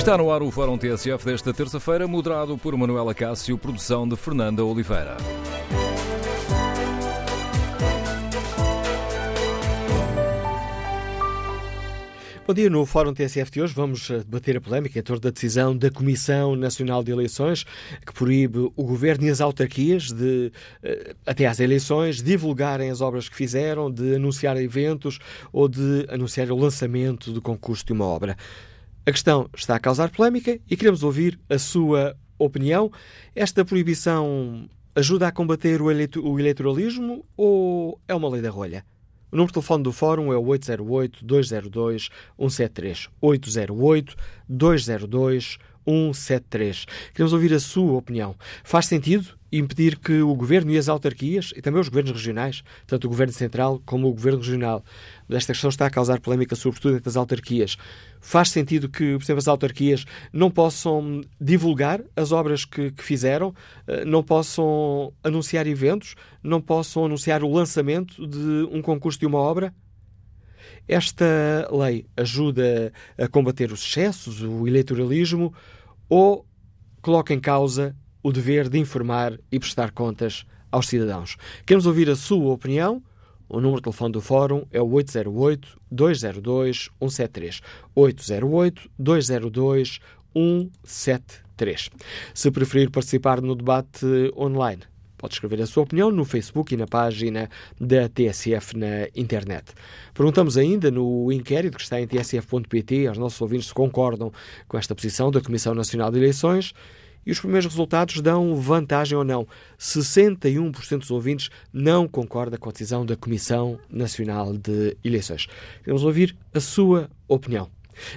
Está no ar o Fórum TSF desta terça-feira, moderado por Manuela Cássio, produção de Fernanda Oliveira. Bom dia. No Fórum TSF de hoje vamos eh, debater a polémica em torno da decisão da Comissão Nacional de Eleições que proíbe o Governo e as autarquias de, eh, até às eleições, divulgarem as obras que fizeram, de anunciar eventos ou de anunciar o lançamento do concurso de uma obra. A questão está a causar polémica e queremos ouvir a sua opinião. Esta proibição ajuda a combater o eleitoralismo ou é uma lei da rolha? O número de telefone do Fórum é o 808-202-173. 808-202-173. Queremos ouvir a sua opinião. Faz sentido impedir que o Governo e as autarquias, e também os governos regionais, tanto o Governo Central como o Governo Regional, esta questão está a causar polémica, sobretudo entre as autarquias. Faz sentido que, por exemplo, as autarquias não possam divulgar as obras que, que fizeram, eh, não possam anunciar eventos, não possam anunciar o lançamento de um concurso de uma obra? Esta lei ajuda a combater os excessos, o eleitoralismo, ou coloca em causa o dever de informar e prestar contas aos cidadãos. Queremos ouvir a sua opinião. O número de telefone do Fórum é o 808-202-173. 808-202-173. Se preferir participar no debate online, pode escrever a sua opinião no Facebook e na página da TSF na internet. Perguntamos ainda no inquérito que está em tsf.pt aos nossos ouvintes se concordam com esta posição da Comissão Nacional de Eleições e os primeiros resultados dão vantagem ou não. 61% dos ouvintes não concorda com a decisão da Comissão Nacional de Eleições. Queremos ouvir a sua opinião.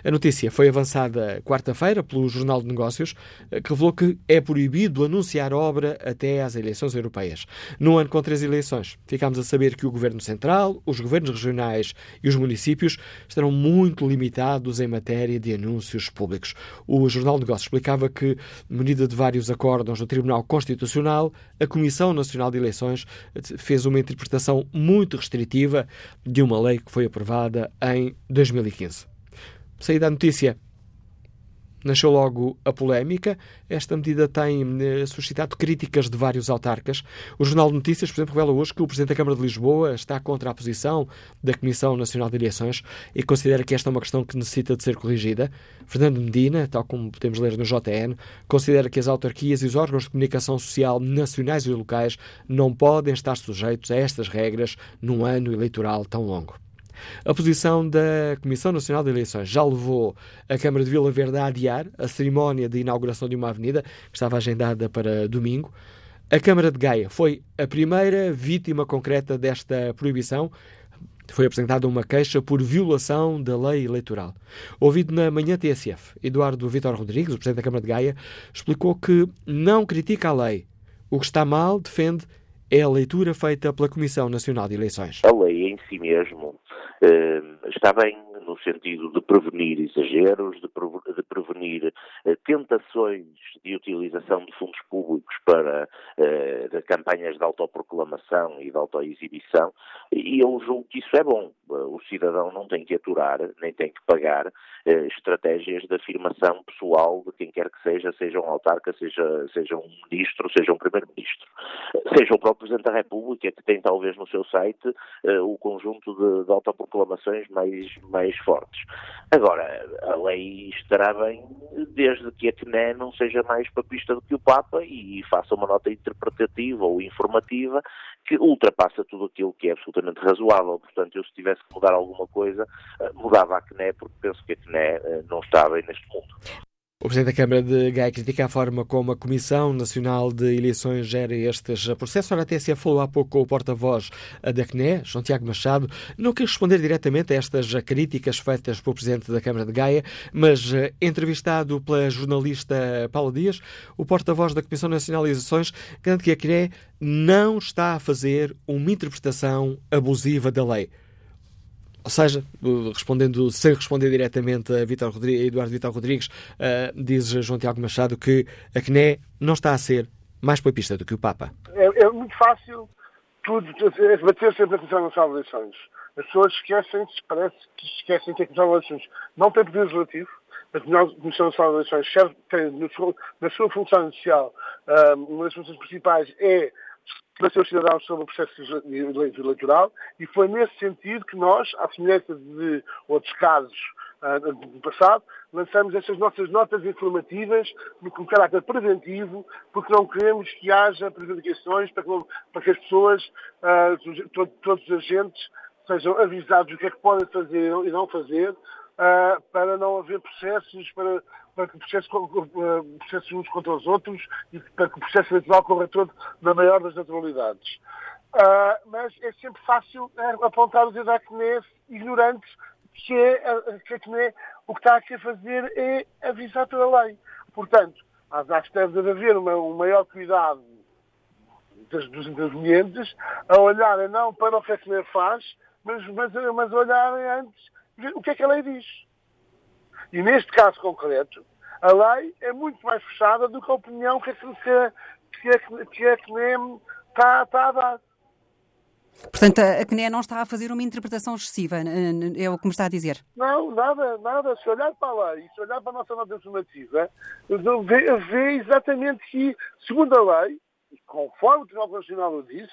A notícia foi avançada quarta-feira pelo Jornal de Negócios, eh, que revelou que é proibido anunciar obra até às eleições europeias. No ano com três eleições, ficámos a saber que o Governo Central, os governos regionais e os municípios estarão muito limitados em matéria de anúncios públicos. O Jornal de Negócios explicava que, medida de vários acórdãos do Tribunal Constitucional, a Comissão Nacional de Eleições eh, fez uma interpretação muito restritiva de uma lei que foi aprovada em 2015 saída da notícia nasceu logo a polémica. Esta medida tem eh, suscitado críticas de vários autarcas. O Jornal de Notícias, por exemplo, revela hoje que o Presidente da Câmara de Lisboa está contra a posição da Comissão Nacional de Eleições e considera que esta é uma questão que necessita de ser corrigida. Fernando Medina, tal como podemos ler no JN, considera que as autarquias e os órgãos de comunicação social nacionais e locais não podem estar sujeitos a estas regras num ano eleitoral tão longo. A posição da Comissão Nacional de Eleições já levou a Câmara de Vila Verde a adiar a cerimónia de inauguração de uma avenida que estava agendada para domingo. A Câmara de Gaia foi a primeira vítima concreta desta proibição. Foi apresentada uma queixa por violação da lei eleitoral. Ouvido na manhã TSF, Eduardo Vitor Rodrigues, o Presidente da Câmara de Gaia, explicou que não critica a lei. O que está mal, defende, é a leitura feita pela Comissão Nacional de Eleições. A lei em si mesmo está bem no sentido de prevenir exageros, de, prevenir uh, tentações de utilização de fundos públicos para uh, de campanhas de autoproclamação e de autoexibição, e eu julgo que isso é bom. O cidadão não tem que aturar, nem tem que pagar estratégias de afirmação pessoal de quem quer que seja, seja um autarca, seja, seja um ministro, seja um primeiro-ministro, seja o próprio Presidente da República, que tem talvez no seu site o conjunto de, de autoproclamações mais, mais fortes. Agora, a lei estará bem desde que a CNE não seja mais papista do que o Papa e faça uma nota interpretativa ou informativa que ultrapassa tudo aquilo que é absolutamente razoável. Portanto, eu se tivesse que mudar alguma coisa, eh, mudava a CNE, porque penso que a CNE eh, não está bem neste mundo. O Presidente da Câmara de Gaia critica a forma como a Comissão Nacional de Eleições gera estes processos. Ora, a TSE falou há pouco com o porta-voz da CNE, João Tiago Machado. Não quis responder diretamente a estas críticas feitas pelo Presidente da Câmara de Gaia, mas eh, entrevistado pela jornalista Paula Dias, o porta-voz da Comissão Nacional de Eleições garante que a CNE não está a fazer uma interpretação abusiva da lei. Ou seja, respondendo, sem responder diretamente a, Vitor Rodrigues, a Eduardo Vitor Rodrigues, uh, diz João Tiago Machado que a CNE não está a ser mais papista do que o Papa. É, é muito fácil tudo bater sempre na Comissão Nacional de Eleições. As pessoas esquecem-se, parece que esquecem que a Comissão de Eleições não tem poder legislativo, a Comissão Nacional de Eleições serve, tem na sua função inicial, uma das funções principais é esclarecer os cidadãos sobre o processo eleitoral e foi nesse sentido que nós, à semelhança de outros casos uh, do passado, lançamos estas nossas notas informativas com caráter preventivo, porque não queremos que haja prejudicações para que, para que as pessoas, uh, todo, todos os agentes, sejam avisados do que é que podem fazer e não fazer, uh, para não haver processos, para, para que processos, uh, processos uns contra os outros e para que o processo eleitoral corra todo na maior das naturalidades. Uh, mas é sempre fácil uh, apontar os CNE ignorantes que, é, que a CNE o que está aqui a fazer é avisar pela lei. Portanto, acho que deve haver uma, um maior cuidado dos, dos intervenientes a olharem não para o que a faz, mas, mas, mas olharem antes o que é que a lei diz. E neste caso concreto, a lei é muito mais fechada do que a opinião que, que, que, que a CNE está, está a dar. Portanto, a CNE não está a fazer uma interpretação excessiva, é o que me está a dizer? Não, nada, nada. Se olhar para a lei, se olhar para a nossa nota informativa, vê, vê exatamente que, segundo a lei, conforme o Tribunal Constitucional o disse,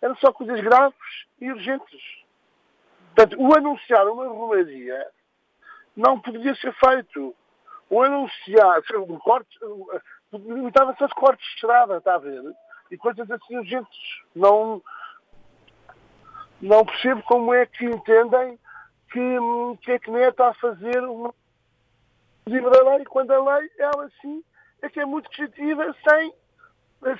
eram só coisas graves e urgentes. Portanto, o anunciar uma irregularidade não poderia ser feito. O anunciar, um corte, limitava-se a cortes de estrada, está a ver? E coisas assim urgentes. Não, não percebo como é que entendem que, que a CNE está a fazer uma da lei, quando a lei, ela sim, é que é muito positiva, sem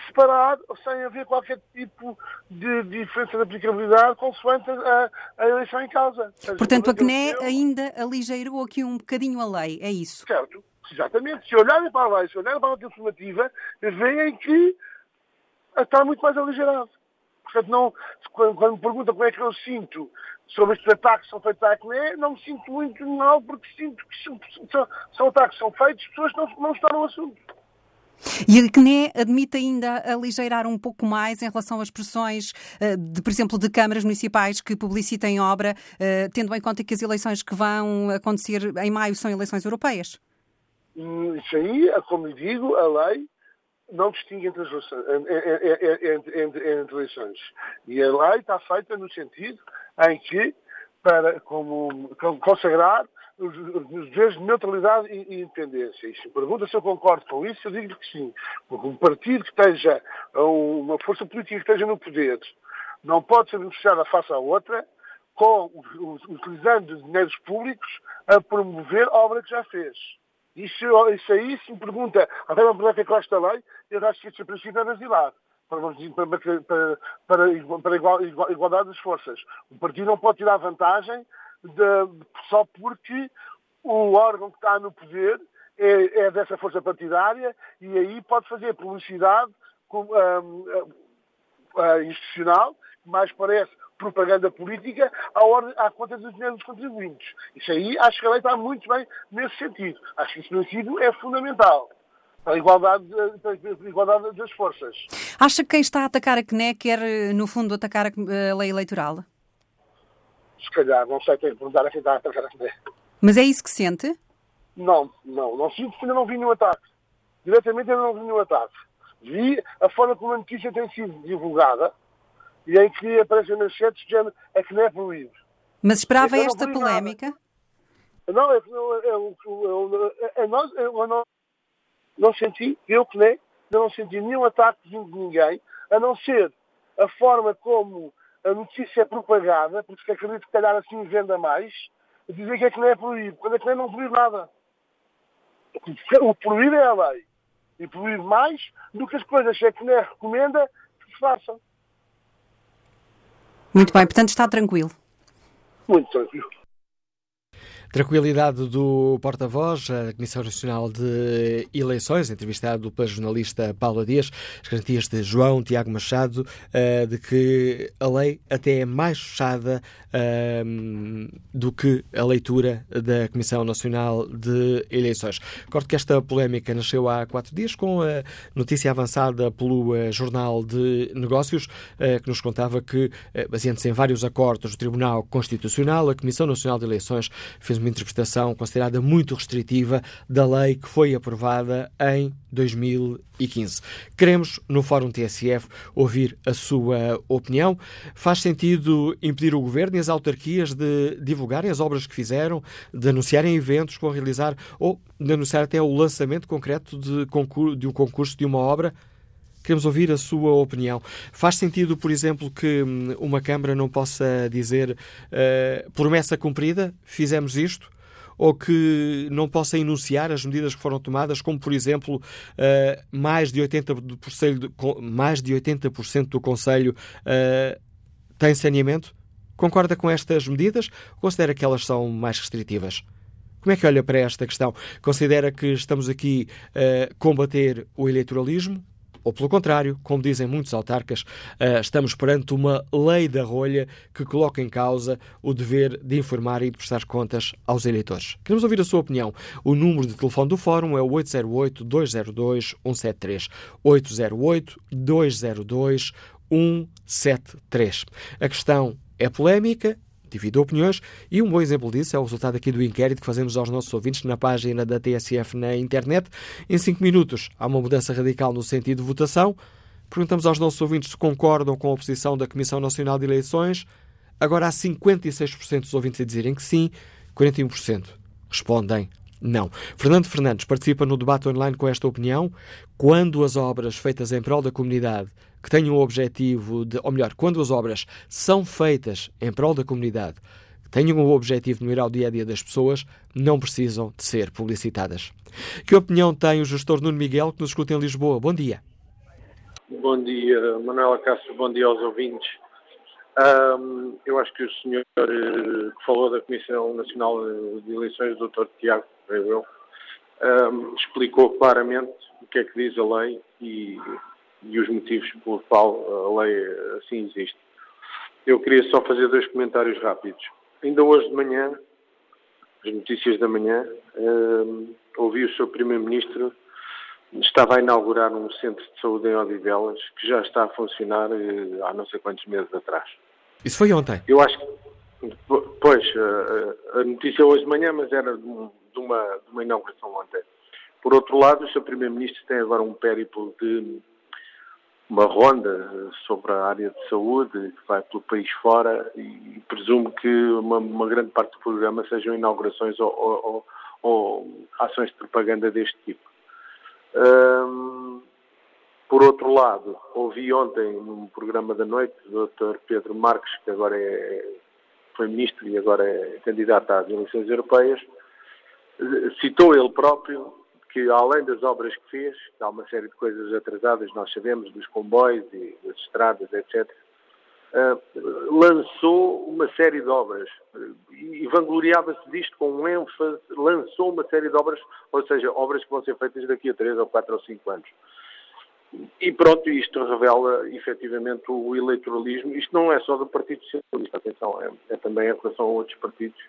separar, sem haver qualquer tipo de diferença de aplicabilidade consoante a, a eleição em causa. Portanto, a CNE ainda aligeirou aqui um bocadinho a lei, é isso? Certo, exatamente. Se olharem para a lei, se olharem para a lei informativa, veem que está muito mais aligerado. Portanto, não, quando, quando me perguntam como é que eu sinto sobre estes ataques que são feitos à CNE, não me sinto muito mal, porque sinto que são, são, são ataques que são feitos pessoas que não, não estão no assunto. E a CNE admite ainda aligeirar um pouco mais em relação às pressões, eh, de, por exemplo, de câmaras municipais que publicitem obra, eh, tendo em conta que as eleições que vão acontecer em maio são eleições europeias? Hum, isso aí, como lhe digo, a lei não distingue entre, as, entre, entre, entre eleições. E a lei está feita no sentido em que, para como, consagrar os, deveres de neutralidade e, independência. E se pergunta se eu concordo com isso, eu digo que sim. Porque um partido que esteja, uma força política que esteja no poder, não pode ser beneficiada face à outra, com, utilizando dinheiros públicos a promover obra que já fez. Isso, isso aí, se me pergunta, até uma pergunta que gosta da lei, eu acho que esse princípio é. Para, para, para, para, para igual, igual, igualdade das forças. O partido não pode tirar vantagem de, só porque o órgão que está no poder é, é, dessa força partidária e aí pode fazer publicidade com, um, uh, institucional, que mais parece propaganda política, à, ordem, à conta dos dinheiro dos contribuintes. Isso aí acho que a lei está muito bem nesse sentido. Acho que esse princípio é fundamental para a igualdade, para a igualdade das forças. Acha que quem está a atacar a CNE quer, no fundo, atacar a lei eleitoral? Se calhar, não sei, tenho que perguntar a quem está a atacar a CNE. Mas é isso que sente? Não, não, não sinto, ainda não vi nenhum ataque. Diretamente ainda não vi nenhum ataque. Vi a forma como a notícia tem sido divulgada, e em que aparecem manchetes género é que não é proibido. Mas esperava esta polémica? Nada. Não, é que eu não, não senti, eu que nem, eu não senti nenhum ataque vindo de ninguém, a não ser a forma como a notícia é propagada, porque acredito que calhar assim venda mais, dizer que é que não é proibido, quando é que não proíbe nada. O proibido é a lei. E proíbe mais do que as coisas que a CNE recomenda que se façam. Muito bem, portanto está tranquilo. Muito tranquilo. Tranquilidade do porta-voz, a Comissão Nacional de Eleições, entrevistado pela jornalista Paula Dias, as garantias de João Tiago Machado, uh, de que a lei até é mais fechada uh, do que a leitura da Comissão Nacional de Eleições. Recordo que esta polémica nasceu há quatro dias com a notícia avançada pelo uh, Jornal de Negócios, que nos contava que, baseando-se em vários acordos do Tribunal Constitucional, a Comissão Nacional de Eleições fez uma uma interpretação considerada muito restritiva da lei que foi aprovada em 2015. Queremos, no Fórum TSF, ouvir a sua opinião. Faz sentido impedir o Governo e as autarquias de divulgarem as obras que fizeram, de anunciarem eventos que vão realizar ou de anunciar até o lançamento concreto de, concurso, de um concurso de uma obra? Queremos ouvir a sua opinião. Faz sentido, por exemplo, que hum, uma Câmara não possa dizer uh, promessa cumprida, fizemos isto? Ou que não possa enunciar as medidas que foram tomadas, como, por exemplo, uh, mais, de 80%, mais de 80 do Conselho uh, tem saneamento? Concorda com estas medidas considera que elas são mais restritivas? Como é que olha para esta questão? Considera que estamos aqui a combater o eleitoralismo ou, pelo contrário, como dizem muitos autarcas, eh, estamos perante uma lei da rolha que coloca em causa o dever de informar e de prestar contas aos eleitores. Queremos ouvir a sua opinião. O número de telefone do Fórum é o 808-202-173. 808-202-173. A questão é polémica, divide opiniões e um bom exemplo disso é o resultado aqui do inquérito que fazemos aos nossos ouvintes na página da TSF na internet. Em cinco minutos há uma mudança radical no sentido de votação. Perguntamos aos nossos ouvintes se concordam com a oposição da Comissão Nacional de Eleições. Agora há 56% dos ouvintes a dizerem que sim, 41% respondem não. Fernando Fernandes participa no debate online com esta opinião. Quando as obras feitas em prol da comunidade que tenham o objetivo de, ou melhor, quando as obras são feitas em prol da comunidade, que tenham o objetivo de melhorar o dia a dia das pessoas, não precisam de ser publicitadas. Que opinião tem o gestor Nuno Miguel que nos escuta em Lisboa? Bom dia. Bom dia, Manuela Castro, bom dia aos ouvintes. Um, eu acho que o senhor eh, que falou da Comissão Nacional de Eleições, o Dr. Tiago eu, um, explicou claramente o que é que diz a lei e e os motivos pelo qual a lei assim existe. Eu queria só fazer dois comentários rápidos. Ainda hoje de manhã, as notícias da manhã, uh, ouvi o seu Primeiro-Ministro estava a inaugurar um centro de saúde em Odivelas que já está a funcionar uh, há não sei quantos meses atrás. Isso foi ontem? Eu acho que, pois, uh, a notícia hoje de manhã, mas era de, uma, de uma inauguração ontem. Por outro lado, o seu Primeiro-Ministro tem agora um périplo de uma ronda sobre a área de saúde que vai pelo país fora e presumo que uma, uma grande parte do programa sejam inaugurações ou, ou, ou ações de propaganda deste tipo. por outro lado, ouvi ontem num programa da noite o Dr. Pedro Marques, que agora é, foi ministro e agora é candidato às eleições europeias, citou ele próprio que além das obras que fez, há uma série de coisas atrasadas, nós sabemos, dos comboios e das estradas, etc., uh, lançou uma série de obras e vangloriava-se disto com um ênfase, lançou uma série de obras, ou seja, obras que vão ser feitas daqui a 3 ou 4 ou 5 anos. E pronto, isto revela efetivamente o eleitoralismo. Isto não é só do Partido Socialista, atenção, é, é também em relação a outros partidos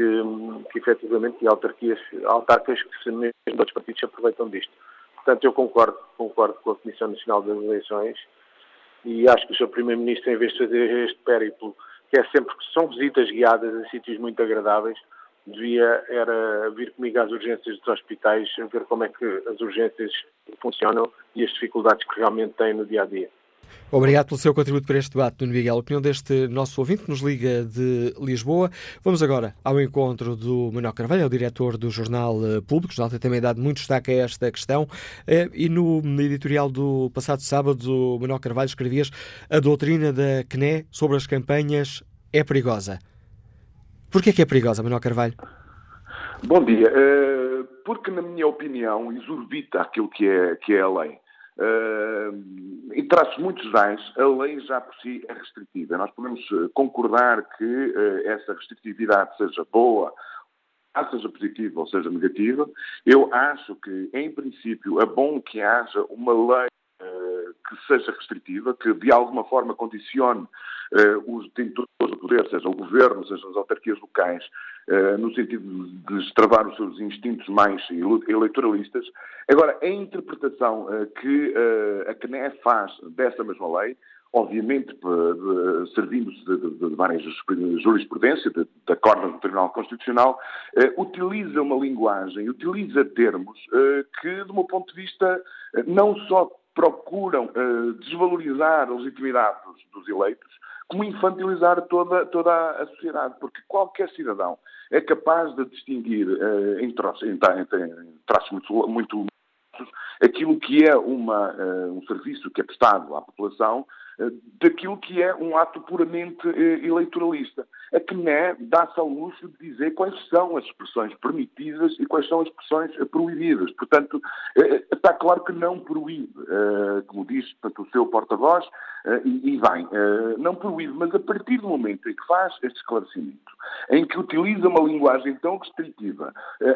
que, que efetivamente, e autarquias, autarcas que se mesmo outros partidos se aproveitam disto. Portanto, eu concordo, concordo com a Comissão Nacional das Eleições e acho que o Sr. Primeiro-Ministro, em vez de fazer este périplo, que é sempre que são visitas guiadas a sítios muito agradáveis, devia era vir comigo às urgências dos hospitais, ver como é que as urgências funcionam e as dificuldades que realmente têm no dia a dia. Obrigado pelo seu contributo para este debate, Nuno Miguel. A opinião deste nosso ouvinte que nos liga de Lisboa. Vamos agora ao encontro do Manuel Carvalho, é o diretor do Jornal eh, Público. O jornal tem também dado muito destaque a esta questão. Eh, e no editorial do passado sábado, Manuel Carvalho escrevias a doutrina da CNE sobre as campanhas é perigosa. Porquê que é perigosa, Manuel Carvalho? Bom dia. Eh, porque, na minha opinião, exorbita aquilo que é, que é a lei. Uh, em traços muito gerais, a lei já por si é restritiva. Nós podemos eh, concordar que uh, essa restritividade seja boa, seja positiva ou seja negativa. Eu acho que, em princípio, é bom que haja uma lei que seja restritiva, que de alguma forma condicione os detentores do poder, seja o governo, seja as autarquias locais, eh, no sentido de destravar os seus instintos mais eleitoralistas. Agora, a interpretação eh, que eh, a CNE faz dessa mesma lei, obviamente servindo-se de, de, de, várias jurisprudências, da corda do Tribunal Constitucional, eh, utiliza uma linguagem, utiliza termos eh, que, do meu ponto de vista, eh, não só procuram eh, desvalorizar a legitimidade dos, dos, eleitos, como infantilizar toda, toda a sociedade, porque qualquer cidadão é capaz de distinguir eh, em, traços, em, em traços muito, muito aquilo que é uma, uh, um serviço que é prestado à população uh, daquilo que é um ato puramente uh, eleitoralista. A CNE dá-se ao luxo de dizer quais são as expressões permitidas e quais são as expressões proibidas. Portanto, está claro que não proíbe, como diz portanto, o seu porta-voz, e bem, não proíbe, mas a partir do momento em que faz este esclarecimento, em que utiliza uma linguagem tão restritiva,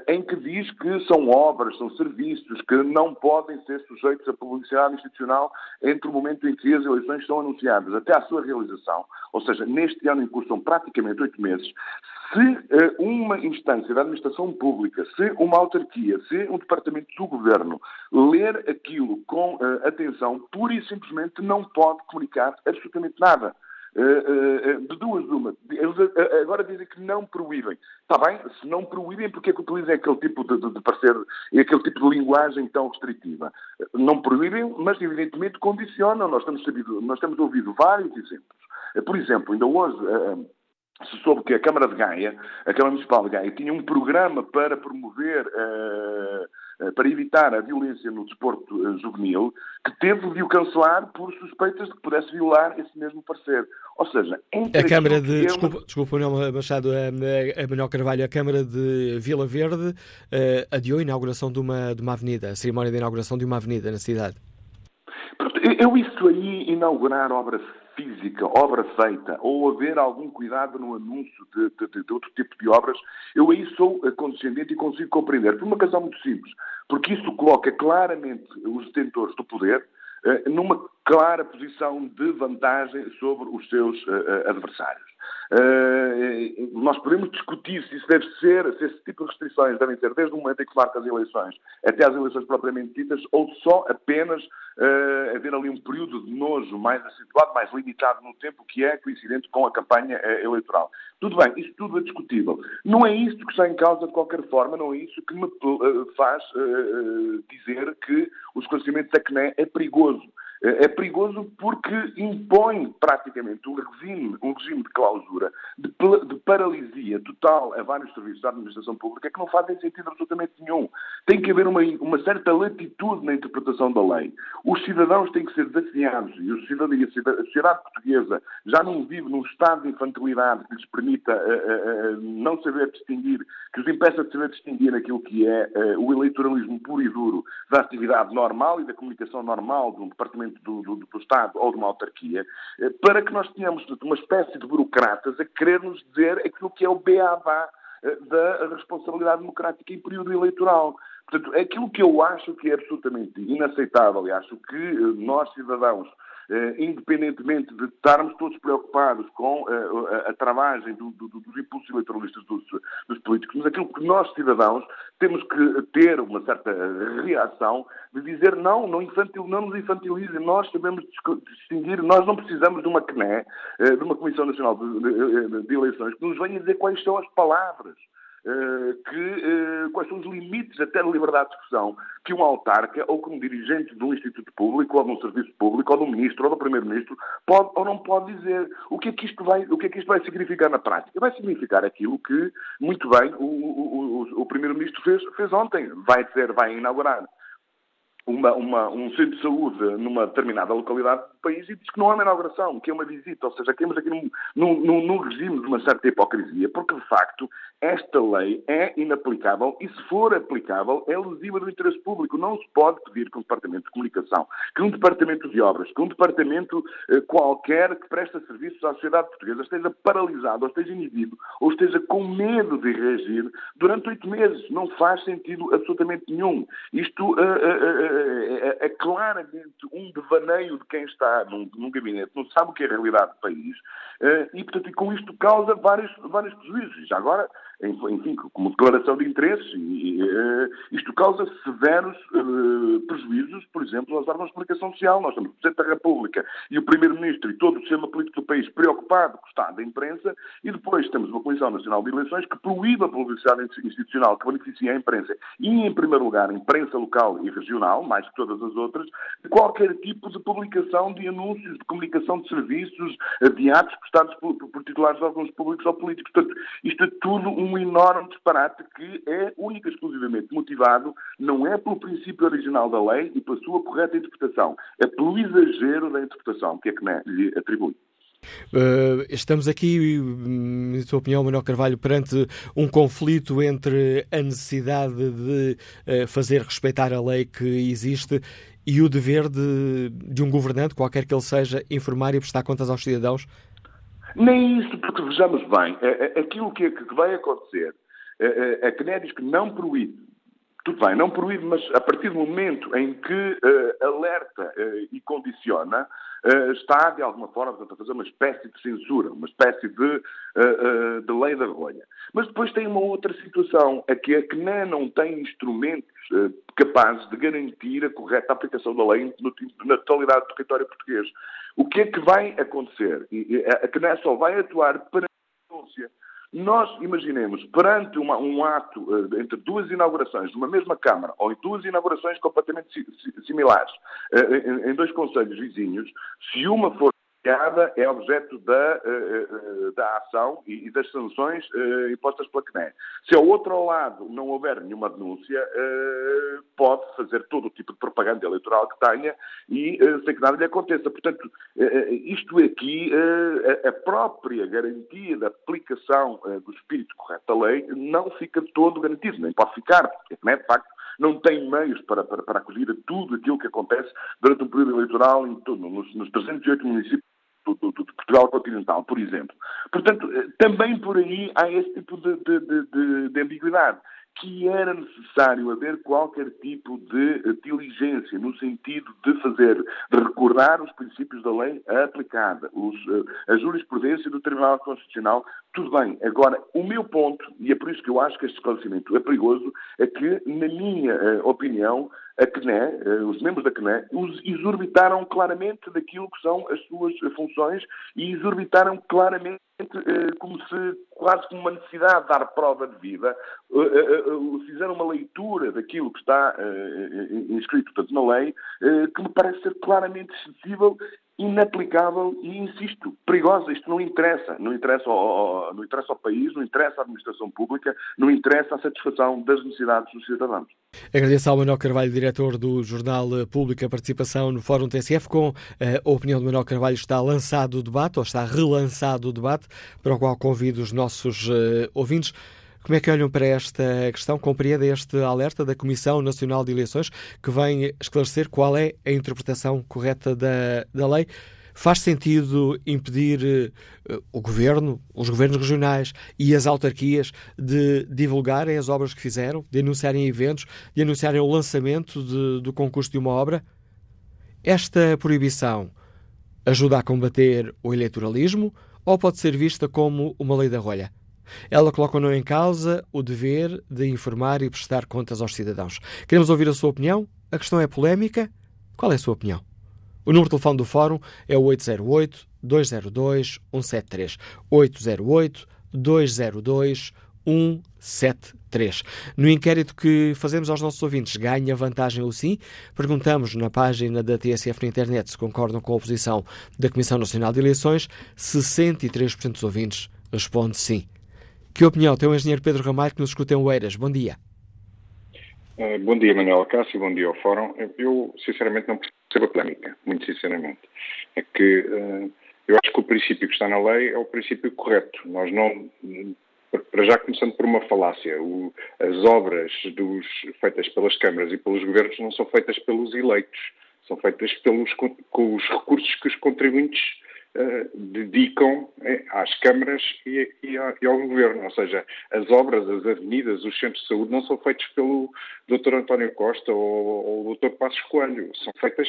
em que diz que são obras, são serviços, que não podem ser sujeitos a publicidade institucional entre o momento em que as eleições são anunciadas até à sua realização, ou seja, neste ano em curso são praticamente oito meses, se uh, uma instância da administração pública, se uma autarquia, se um departamento do governo ler aquilo com uh, atenção, pura e simplesmente não pode comunicar absolutamente nada. Eh, eh, eh, de duas uma. Eles agora dizem que não proíbem. Está bem, se não proíbem, porque é que utilizam aquele tipo de, de, de parecer, aquele tipo de linguagem tão restritiva? Não proíbem, mas evidentemente condicionam. Nós temos, sabido, nós temos ouvido vários exemplos. Por exemplo, ainda hoje se soube que a Câmara de Gaia, a Câmara Municipal de Gaia, tinha um programa para promover, uh, para evitar a violência no desporto uh, juvenil, que teve de o cancelar por suspeitas de que pudesse violar esse mesmo parecer. Ou seja, a Câmara de. É desculpa, desculpa, Manuel Machado, a, a Manuel Carvalho, a Câmara de Vila Verde adiou a inauguração de uma, de uma avenida, a cerimónia de inauguração de uma avenida na cidade. Eu, isso aí, inaugurar obras física, obra feita, ou haver algum cuidado no anúncio de, de, de, outro tipo de obras, eu aí sou condescendente e consigo compreender. Por uma razão muito simples. Porque isso coloca claramente os detentores do poder eh, numa clara posição de vantagem sobre os seus uh, adversários. Uh, nós podemos discutir se isso deve ser, se esse tipo de restrições devem ser desde o momento em que se marca as eleições até as eleições propriamente ditas, ou só apenas uh, haver ali um período de nojo mais acentuado, mais limitado no tempo, que é coincidente com a campanha eleitoral. Tudo bem, isso tudo é discutível. Não é isto que está em causa de qualquer forma, não é isso que me faz dizer que o esclarecimento da CNE é perigoso. É perigoso porque impõe praticamente um regime, um regime de clausura, de, de, paralisia total a vários serviços da administração pública que não fazem sentido absolutamente nenhum. Tem que haver uma, uma certa latitude na interpretação da lei. Os cidadãos têm que ser desafiados e a sociedade portuguesa já não vive num estado de infantilidade que lhes permita uh, uh, não saber distinguir, que os impeça de saber distinguir aquilo que é o eleitoralismo puro e duro da atividade normal e da comunicação normal de um departamento do, do, do, Estado ou de uma autarquia, eh, para que nós tenhamos uma espécie de burocratas a querer nos dizer aquilo que é o beabá eh, da responsabilidade democrática em período eleitoral. Portanto, aquilo que eu acho que é absolutamente inaceitável, e acho que eh, nós, cidadãos, independentemente de estarmos todos preocupados com eh, a, travagem do, do, dos impulsos eleitoralistas dos, dos, políticos, mas aquilo que nós, cidadãos, temos que ter uma certa reação de dizer não, não, infantil, não nos infantilizem, nós sabemos distinguir, nós não precisamos de uma CNE, eh, de uma Comissão Nacional de, de, de Eleições, que nos venha dizer quais são as palavras eh, que, eh, quais são os limites até da liberdade de expressão que um autarca ou que um dirigente de um instituto público ou de um serviço público ou de um ministro ou do primeiro-ministro pode ou não pode dizer. O que é que isto vai, o que é que isto vai significar na prática? Vai significar aquilo que, muito bem, o, o, o, o primeiro-ministro fez, fez ontem. Vai dizer, vai inaugurar uma, uma, um centro de saúde numa determinada localidade do país e diz que não é uma inauguração, que é uma visita. Ou seja, temos aqui num, num, num, regime de uma certa hipocrisia, porque de facto esta lei é inaplicável e se for aplicável é lesiva do interesse público. Não se pode pedir que um departamento de comunicação, que um departamento de obras, que um departamento eh, qualquer que presta serviços à sociedade portuguesa esteja paralisado, ou esteja inibido, ou esteja com medo de reagir durante oito meses. Não faz sentido absolutamente nenhum. Isto uh, uh, é, claramente um devaneio de quem está num, num, gabinete, não sabe o que é a realidade do país, uh, e, portanto, e com isto causa vários, vários prejuízos. Já agora, enfim, como declaração de interesses. E, uh, isto causa severos uh, prejuízos, por exemplo, aos órgãos de comunicação social. Nós temos o Presidente da República e o Primeiro-Ministro e todo o sistema político do país preocupado com o estado da imprensa e depois temos uma Comissão Nacional de Eleições que proíbe a publicidade institucional que beneficia a imprensa e, em primeiro lugar, a imprensa local e regional, mais que todas as outras, qualquer tipo de publicação de anúncios, de comunicação de serviços, de atos prestados por, por titulares de órgãos públicos ou políticos. Portanto, isto é tudo um enorme disparate que é única e exclusivamente motivado não é pelo princípio original da lei e pela sua correta interpretação, é pelo exagero da interpretação que a CNE lhe atribui. Uh, estamos aqui, na sua opinião, Manuel Carvalho, perante um conflito entre a necessidade de uh, fazer respeitar a lei que existe e o dever de, de um governante, qualquer que ele seja, informar e prestar contas aos cidadãos? Nem isso, porque vejamos bem, aquilo que, que vai acontecer, a CNE diz que não proíbe, tudo bem, não proíbe, mas a partir do momento em que uh, alerta uh, e condiciona, uh, está, de alguma forma, portanto, a fazer uma espécie de censura, uma espécie de, de lei da rolha. Mas depois tem uma outra situação, é que a CNE não tem instrumentos capazes de garantir a correta aplicação da lei no, na totalidade do território português. O que é que vai acontecer? A CNE só vai atuar para a denúncia. Nós imaginemos, perante uma, um ato uh, entre duas inaugurações de uma mesma Câmara, ou em duas inaugurações completamente si, similares, em, em dois conselhos vizinhos, se uma for é objeto da, uh, da ação e, das sanções uh, impostas pela CNE. Se ao outro lado não houver nenhuma denúncia, pode fazer todo o tipo de propaganda eleitoral que tenha e sem que nada lhe aconteça. Portanto, isto aqui, a própria garantia da aplicação do espírito correto da lei não fica todo garantido, nem pode ficar, porque a CNE, de facto, não tem meios para, para, para acolher tudo aquilo que acontece durante um período eleitoral em, nos, nos 308 municípios do, do, do, Portugal continental, por exemplo. Portanto, eh, também por aí há esse tipo de, de, de, de ambiguidade que era necessário haver qualquer tipo de eh, diligência no sentido de fazer, de recordar os princípios da lei aplicada, os, eh, a jurisprudência do Tribunal Constitucional, tudo bem. Agora, o meu ponto, e é por isso que eu acho que este esclarecimento é perigoso, é que, na minha uh, opinião, a CNE, uh, os membros da CNE, os exorbitaram claramente daquilo que são as suas funções e exorbitaram claramente como se, quase como uma necessidade de dar prova de vida, fizeram uma leitura daquilo que está inscrito portanto, na lei, que me parece ser claramente excessiva inaplicável e, insisto, perigosa. Isto não interessa. Não interessa ao, não interessa ao país, não interessa à administração pública, não interessa à satisfação das necessidades dos cidadãos. Agradeço ao Manuel Carvalho, diretor do Jornal Público, a participação no Fórum TSF. Com eh, a opinião do Manuel Carvalho, está lançado o debate, ou está relançado o debate, para o qual convido os nossos uh, ouvintes. Como é que olham para esta questão? Compreende este alerta da Comissão Nacional de Eleições que vem esclarecer qual é a interpretação correta da, da lei? Faz sentido impedir uh, o governo, os governos regionais e as autarquias de divulgarem as obras que fizeram, de anunciarem eventos, de anunciarem o lançamento de, do concurso de uma obra? Esta proibição ajuda a combater o eleitoralismo ou pode ser vista como uma lei da rolha? Ela coloca não em causa o dever de informar e prestar contas aos cidadãos. Queremos ouvir a sua opinião? A questão é polémica? Qual é a sua opinião? O número de telefone do Fórum é o 808-202-173. 808-202-173. No inquérito que fazemos aos nossos ouvintes, ganha vantagem ou sim? Perguntamos na página da TSF na internet se concordam com a oposição da Comissão Nacional de Eleições. 63% dos ouvintes responde sim. Que opinião tem o engenheiro Pedro Ramalho que nos escuta em Oeiras? Bom dia. Uh, bom dia, Manuel Cássio, bom dia ao Fórum. Eu, sinceramente, não percebo a polémica, muito sinceramente. É que uh, eu acho que o princípio que está na lei é o princípio correto. Nós não. Para já começando por uma falácia, o, as obras dos, feitas pelas câmaras e pelos governos não são feitas pelos eleitos, são feitas pelos, com os recursos que os contribuintes uh, dedicam eh, às câmaras e, ao governo. Ou seja, as obras, as avenidas, os centros de saúde não são feitos pelo Dr. António Costa ou, o Dr. Passos Coelho, são feitas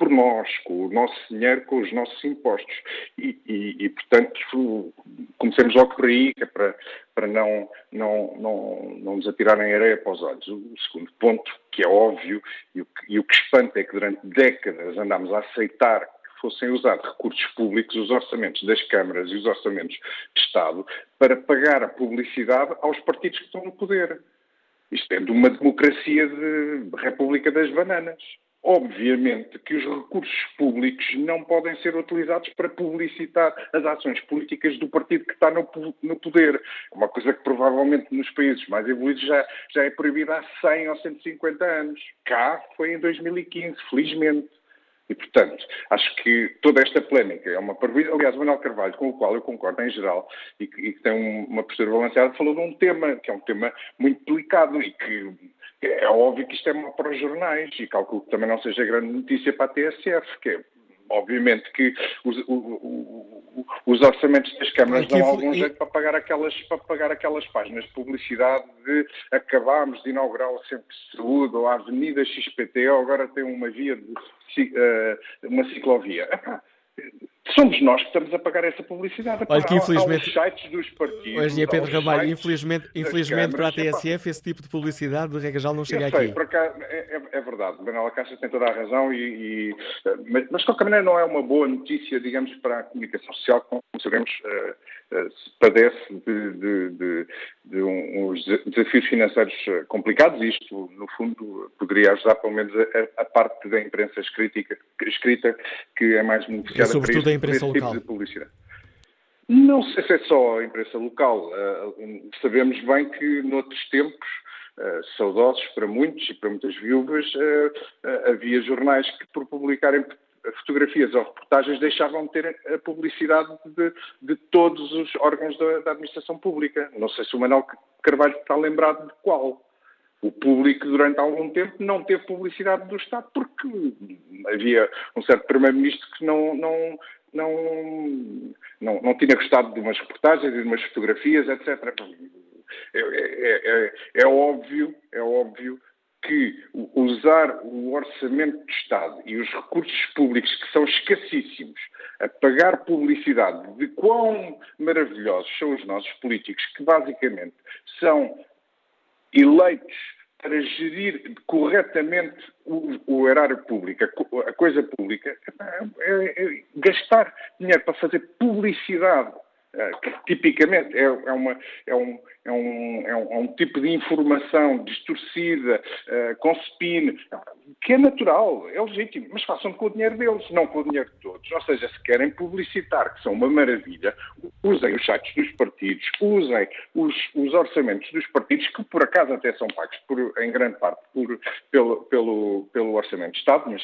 por nós, com o nosso dinheiro, com os nossos impostos. E, e, e portanto, comecemos logo por aí, que é para, para não, não, não, não nos atirarem areia para os olhos. O segundo ponto, que é óbvio, e o que, e o que espanta é que durante décadas andámos a aceitar fossem usados recursos públicos, os orçamentos das câmaras e os orçamentos de Estado, para pagar a publicidade aos partidos que estão no poder. Isto é de uma democracia de República das Bananas. Obviamente que os recursos públicos não podem ser utilizados para publicitar as ações políticas do partido que está no, no poder. Uma coisa que provavelmente nos países mais evoluídos já, já é proibida há 100 ou 150 anos. Cá foi em 2015, felizmente. E, portanto, acho que toda esta polémica é uma parvoíce. Aliás, o Manuel Carvalho, com o qual eu concordo em geral e que, e que tem uma postura balanceada, falou de um tema que é um tema muito delicado e que é óbvio que isto é mau para os jornais e calculo que também não seja grande notícia para a TSF, que é obviamente que os, o, o, os orçamentos das câmaras dão algum jeito para pagar, aquelas, para pagar aquelas páginas de publicidade de acabámos de inaugurar o Centro de Saúde ou a Avenida XPT ou agora tem uma via de uh, uma ciclovia. Epá, somos nós que estamos a pagar essa publicidade. Olha que infelizmente. Aos sites dos partidos. Hoje é Pedro Ramalho, infelizmente, infelizmente para a TSF esse tipo de publicidade de regra não chega eu sei, aqui. Por cá, é, é, verdade, Manuela Caixa tem toda a razão, e, e, mas, mas de qualquer maneira não é uma boa notícia, digamos, para a comunicação social, como sabemos, se padece de, de, de, de uns desafios financeiros complicados, isto, no fundo, poderia ajudar pelo menos a, a parte da imprensa escrita, escrita que é mais beneficiada. E sobretudo a imprensa tipo local. de publicidade. Não sei se é só a imprensa local. Uh, sabemos bem que noutros tempos, uh, saudosos para muitos e para muitas viúvas, uh, havia jornais que, por publicarem fotografias ou reportagens, deixavam de ter a publicidade de, de todos os órgãos da, da, administração pública. Não sei se o Manuel Carvalho está lembrado de qual. O público, durante algum tempo, não teve publicidade do Estado porque havia um certo Primeiro-Ministro que não, não, não, não, não tinha gostado de umas reportagens e de umas fotografias, etc. É, é, é, é, óbvio, é óbvio que usar o orçamento do Estado e os recursos públicos, que são escassíssimos, a pagar publicidade de quão maravilhosos são os nossos políticos, que basicamente são eleitos para gerir corretamente o, o erário público, a, coisa pública, é, é, é gastar dinheiro para fazer publicidade que tipicamente é, é, uma, é, um, é, um, é, um, é um tipo de informação distorcida, uh, com spin, que é natural, é legítimo, mas façam com o dinheiro deles, não com o dinheiro de todos. Ou seja, se querem publicitar que são uma maravilha, usem os sites dos partidos, usem os, os orçamentos dos partidos, que por acaso até são pagos, por, em grande parte, por, pelo, pelo, pelo Orçamento de Estado, mas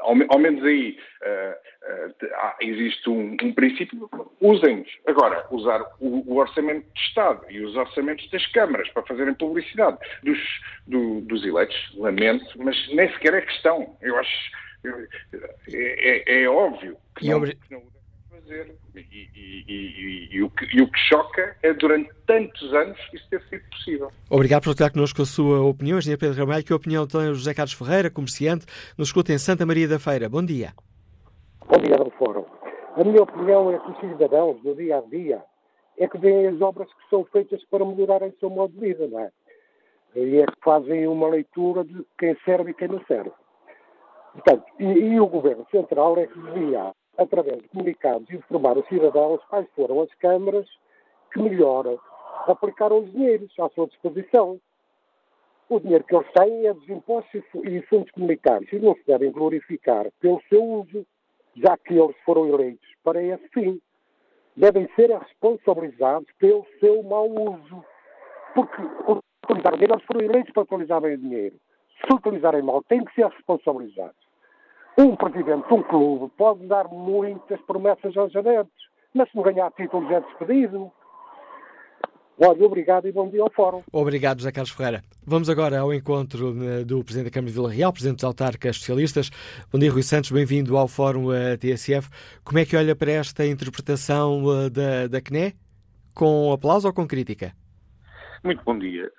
ao, ao menos aí uh, uh, existe um, um princípio, usem-nos. Agora, usar o, o, orçamento de Estado e os orçamentos das câmaras para fazerem publicidade dos, do, dos eleitos, lamento, mas nem sequer é questão. Eu acho. É, é, é óbvio que não, que não fazer. E, e, e, e, o que, e, o que, choca é durante tantos anos isso ter sido possível. Obrigado por partilhar connosco a sua opinião, Engenheiro Pedro Ramalho. Que opinião tem o José Carlos Ferreira, comerciante, nos escuta em Santa Maria da Feira. Bom dia. Bom dia ao Fórum. A minha opinião é que os cidadãos, no dia a dia, é que veem as obras que são feitas para melhorarem o seu modo de vida, não é? E é que fazem uma leitura de quem serve e quem não serve. Portanto, e, e o Governo Central é que devia através de comunicados, informar os cidadãos quais foram as câmaras que melhor aplicaram os dinheiros à sua disposição. O dinheiro que eles têm é dos impostos e fundos comunitários e não se devem glorificar pelo seu uso, já que eles foram eleitos para esse fim. Devem ser responsabilizados pelo seu mau uso. Porque utilizar dinheiro, eles foram eleitos para utilizar bem o dinheiro. Se utilizarem mal, têm que ser responsabilizados. Um presidente de um clube pode dar muitas promessas aos adeptos, mas se não ganhar títulos é despedido. Olha, obrigado e bom dia ao Fórum. Obrigado, José Carlos Ferreira. Vamos agora ao encontro eh, do Presidente da Câmara de Vila Real, Presidente dos Autarcas Socialistas. Bom dia, Rui Santos, bem-vindo ao Fórum eh, TSF. Como é que olha para esta interpretação eh, da, da CNE? Com aplauso ou com crítica? Muito bom dia.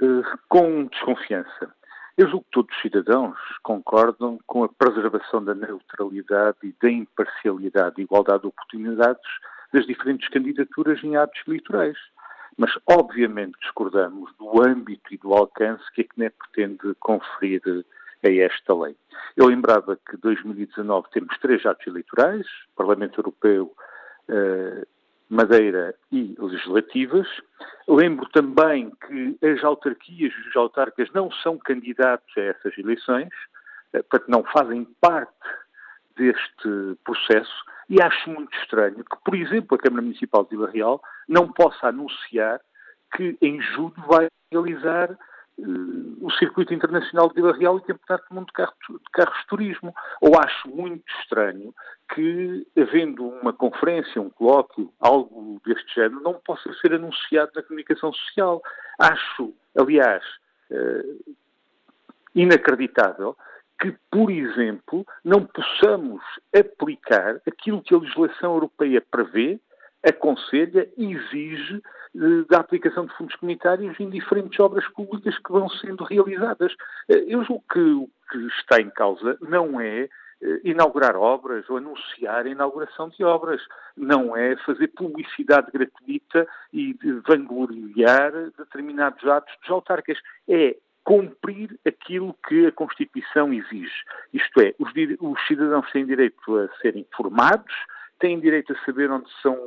com desconfiança. Eu julgo que todos os cidadãos concordam com a preservação da neutralidade e da imparcialidade e igualdade de oportunidades das diferentes candidaturas em atos eleitorais. Mas, obviamente, discordamos do âmbito e do alcance que a CNE pretende conferir a esta lei. Eu lembrava que 2019 temos três atos eleitorais, Parlamento Europeu, uh, Madeira e legislativas. Lembro também que as autarquias e os autarcas não são candidatos a essas eleições, uh, portanto não fazem parte deste processo e acho muito estranho que, por exemplo, a Câmara Municipal de Vila Real não possa anunciar que em julho vai realizar o Circuito Internacional de Vila Real e o Campeonato do Mundo de, carro, de Carros de Turismo. Ou acho muito estranho que, havendo uma conferência, um colóquio, algo deste género, não possa ser anunciado na comunicação social. Acho, aliás, uh, inacreditável que, por exemplo, não possamos aplicar aquilo que a legislação europeia prevê, aconselha exige eh, da aplicação de fundos comunitários em diferentes obras públicas que vão sendo realizadas. Eh, eu julgo que o que está em causa não é eh, inaugurar obras ou anunciar a inauguração de obras. Não é fazer publicidade gratuita e vangloriar determinados atos dos autarcas. É cumprir aquilo que a Constituição exige. Isto é, os, os, cidadãos têm direito a serem informados, têm direito a saber onde são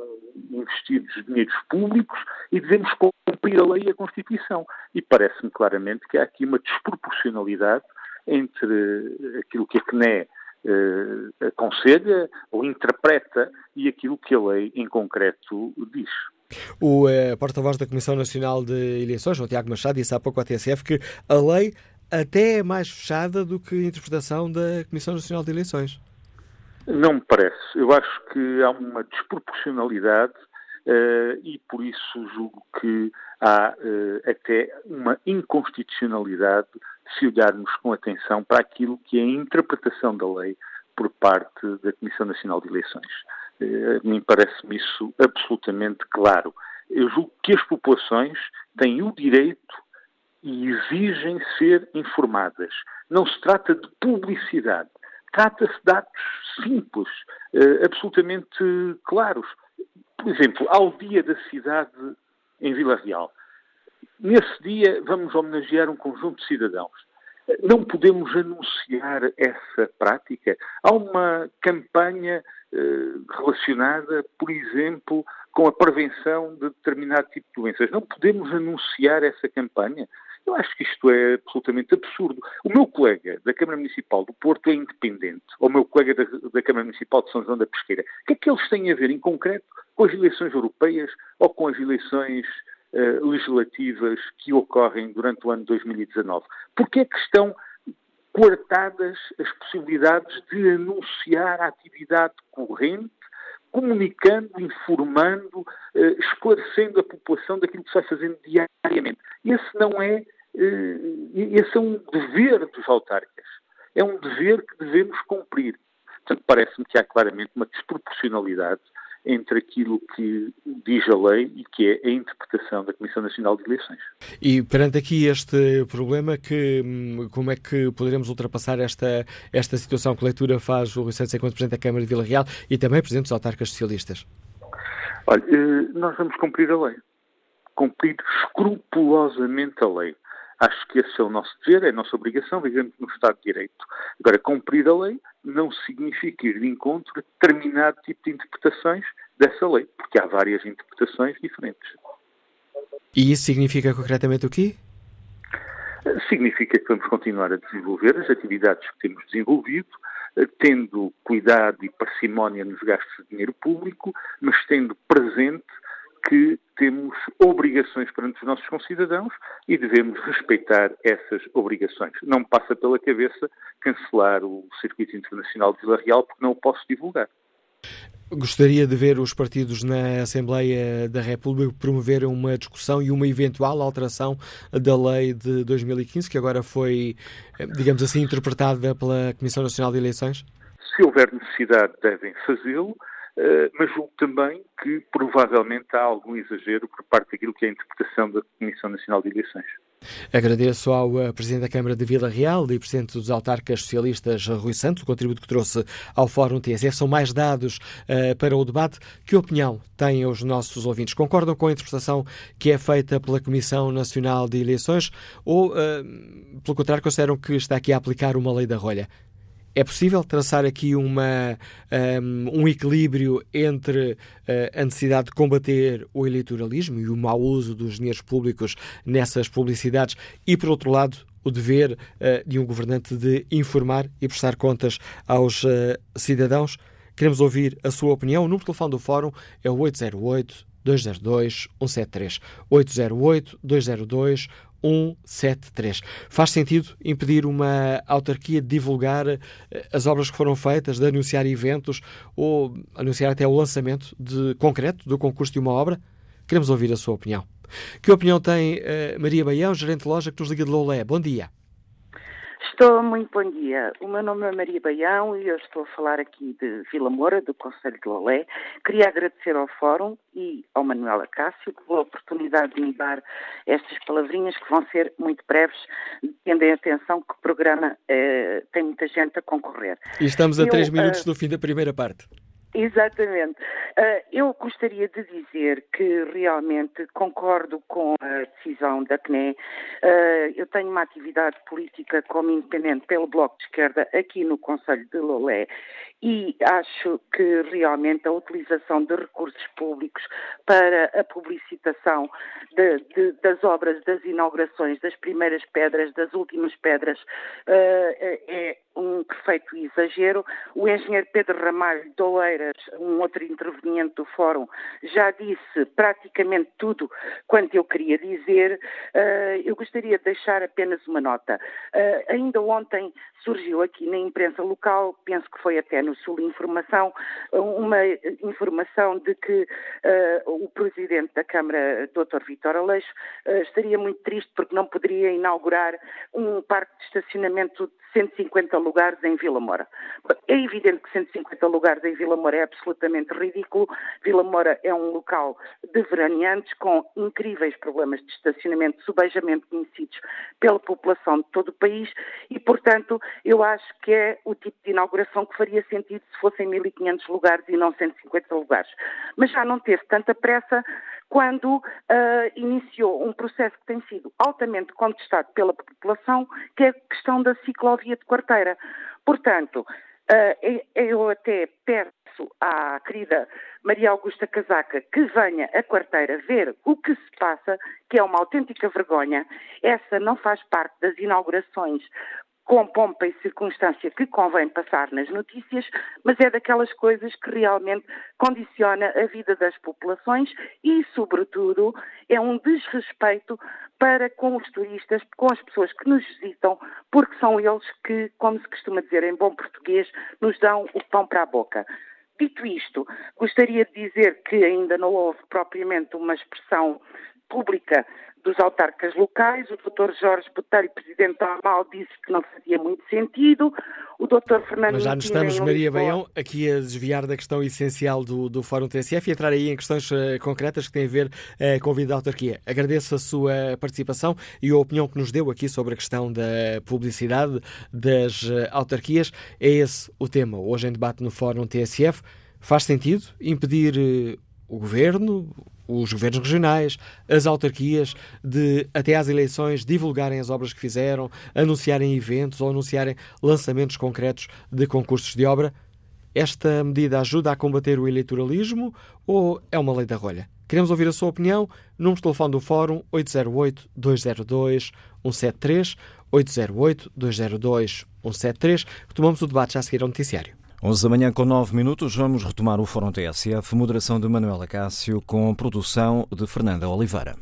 investidos dinheiros públicos e devemos cumprir a lei e a Constituição. E parece-me claramente que há aqui uma desproporcionalidade entre aquilo que a CNE eh, aconselha ou interpreta e aquilo que a lei em concreto diz. O eh, porta-voz da Comissão Nacional de Eleições, o Tiago Machado, disse há pouco à TSF que a lei até é mais fechada do que a interpretação da Comissão Nacional de Eleições. Não me parece. Eu acho que há uma desproporcionalidade uh, e por isso julgo que há uh, até uma inconstitucionalidade se olharmos com atenção para aquilo que é a interpretação da lei por parte da Comissão Nacional de Eleições. Eh, a mim parece-me isso absolutamente claro. Eu julgo que as populações têm o direito e exigem ser informadas. Não se trata de publicidade. Trata-se de atos simples, eh, absolutamente claros. Por exemplo, ao Dia da Cidade em Vila Real. Nesse dia vamos homenagear um conjunto de cidadãos. Não podemos anunciar essa prática. Há uma campanha eh, relacionada, por exemplo, com a prevenção de determinado tipo de doenças. Não podemos anunciar essa campanha. Eu acho que isto é absolutamente absurdo. O meu colega da Câmara Municipal do Porto é independente, ou o meu colega da, da Câmara Municipal de São João da Pesqueira. O que é que eles têm a ver, em concreto, com as eleições europeias ou com as eleições uh, legislativas que ocorrem durante o ano 2019? Porquê é que estão coartadas as possibilidades de anunciar a atividade corrente, comunicando, informando, uh, esclarecendo a população daquilo que se vai fazendo diariamente. Esse não é, esse é um dever dos autarcas. É um dever que devemos cumprir. Portanto, parece-me que há claramente uma desproporcionalidade entre aquilo que diz a lei e que é a interpretação da Comissão Nacional de Eleições. E perante aqui este problema, que, hum, como é que poderemos ultrapassar esta, esta situação? Que leitura faz o Rui Santos enquanto Presidente da Câmara de Vila Real e também Presidente dos Autarcas Socialistas? Olha, eh, nós vamos cumprir a lei. Cumprir escrupulosamente a lei. Acho que esse é o nosso dever, é a nossa obrigação, vivemos no Estado de Direito. Agora, cumprir a lei não significa ir de encontro a determinado tipo de interpretações dessa lei, porque há várias interpretações diferentes. E isso significa concretamente o quê? Significa que vamos continuar a desenvolver as atividades que temos desenvolvido, eh, tendo cuidado e parcimónia nos gastos de dinheiro público, mas tendo presente que temos obrigações perante os nossos concidadãos e devemos respeitar essas obrigações. Não me passa pela cabeça cancelar o Circuito Internacional de Vila Real porque não o posso divulgar. Gostaria de ver os partidos na Assembleia da República promover uma discussão e uma eventual alteração da lei de 2015, que agora foi, digamos assim, interpretada pela Comissão Nacional de Eleições? Se houver necessidade, devem fazê-lo. Eh, mas julgo também que provavelmente há algum exagero por parte daquilo que é a interpretação da Comissão Nacional de Eleições. Agradeço ao uh, Presidente da Câmara de Vila Real e Presidente dos Autarcas Socialistas, Rui Santos, o contributo que trouxe ao Fórum TSF. São mais dados uh, para o debate. Que opinião têm os nossos ouvintes? Concordam com a interpretação que é feita pela Comissão Nacional de Eleições ou, uh, pelo contrário, consideram que está aqui a aplicar uma lei da rolha? É possível traçar aqui uma, um, um equilíbrio entre uh, a necessidade de combater o eleitoralismo e o mau uso dos dinheiros públicos nessas publicidades e, por outro lado, o dever uh, de um governante de informar e prestar contas aos uh, cidadãos? Queremos ouvir a sua opinião. O número de telefone do Fórum é o 808 202 173. 808 202 173. Faz sentido impedir uma autarquia de divulgar eh, as obras que foram feitas, de anunciar eventos ou anunciar até o lançamento de concreto do concurso de uma obra? Queremos ouvir a sua opinião. Que opinião tem uh, Maria Baião, gerente de loja que nos liga de Loulé? Bom dia. Estou muito bom dia. O meu nome é Maria Baião e eu estou a falar aqui de Vila Moura, do Conselho de Lolé. Queria agradecer ao Fórum e ao Manuel Acácio pela oportunidade de me dar estas palavrinhas que vão ser muito breves, tendo em atenção que o programa eh, tem muita gente a concorrer. E estamos a eu, três minutos uh, do fim da primeira parte. Exatamente. Uh, eu gostaria de dizer que realmente concordo com a decisão da CNE. Uh, eu tenho uma atividade política como independente pelo Bloco de Esquerda aqui no Conselho de Lolé e acho que realmente a utilização de recursos públicos para a publicitação de, de, das obras, das inaugurações, das primeiras pedras, das últimas pedras, uh, é um perfeito exagero. O engenheiro Pedro Ramalho de Oeiras, um outro interveniente do Fórum, já disse praticamente tudo quanto eu queria dizer. Uh, eu gostaria de deixar apenas uma nota. Uh, ainda ontem surgiu aqui na imprensa local, penso que foi até no Sul Informação, uma informação de que uh, o presidente da Câmara, Dr. Vítor Aleixo, estaria muito triste porque não poderia inaugurar um parque de estacionamento 150 lugares em Vila Moura. É evidente que 150 lugares em Vila Moura é absolutamente ridículo. Vila Moura é um local de veraneantes com incríveis problemas de estacionamento subejamente conhecidos pela população de todo o país e, portanto, eu acho que é o tipo de inauguração que faria sentido se fossem 1.500 lugares e não 150 lugares. Mas já não teve tanta pressa quando uh, iniciou um processo que tem sido altamente contestado pela população, que é a questão da ciclovia de quarteira. Portanto, uh, eu até peço à querida Maria Augusta Casaca que venha a quarteira ver o que se passa, que é uma autêntica vergonha. Essa não faz parte das inaugurações com pompa e circunstância que convém passar nas notícias, mas é daquelas coisas que realmente condiciona a vida das populações e, sobretudo, é um desrespeito para com os turistas, com as pessoas que nos visitam, porque são eles que, como se costuma dizer em bom português, nos dão o pão para a boca. Dito isto, gostaria de dizer que ainda não houve propriamente uma expressão pública dos autarcas locais. O Dr. Jorge Botelho, presidente da AMAL, disse que não fazia muito sentido. O Dr. Fernando Mas já nos estamos, Maria Baião, aqui a desviar da questão essencial do, do Fórum TSF e entrar aí em questões uh, concretas que têm a ver uh, com a vida da autarquia. Agradeço a sua participação e a opinião que nos deu aqui sobre a questão da publicidade das uh, autarquias. É esse o tema hoje em debate no Fórum TSF. Faz sentido impedir o governo, os governos regionais, as autarquias, de até às eleições divulgarem as obras que fizeram, anunciarem eventos ou anunciarem lançamentos concretos de concursos de obra. Esta medida ajuda a combater o eleitoralismo ou é uma lei da rolha? Queremos ouvir a sua opinião. Número de telefone do Fórum 808-202-173, 808-202-173. Retomamos o debate já a seguir ao noticiário. 11 da manhã com 9 minutos, vamos retomar o Fórum TSF, moderação de Manuela Cássio, com produção de Fernanda Oliveira.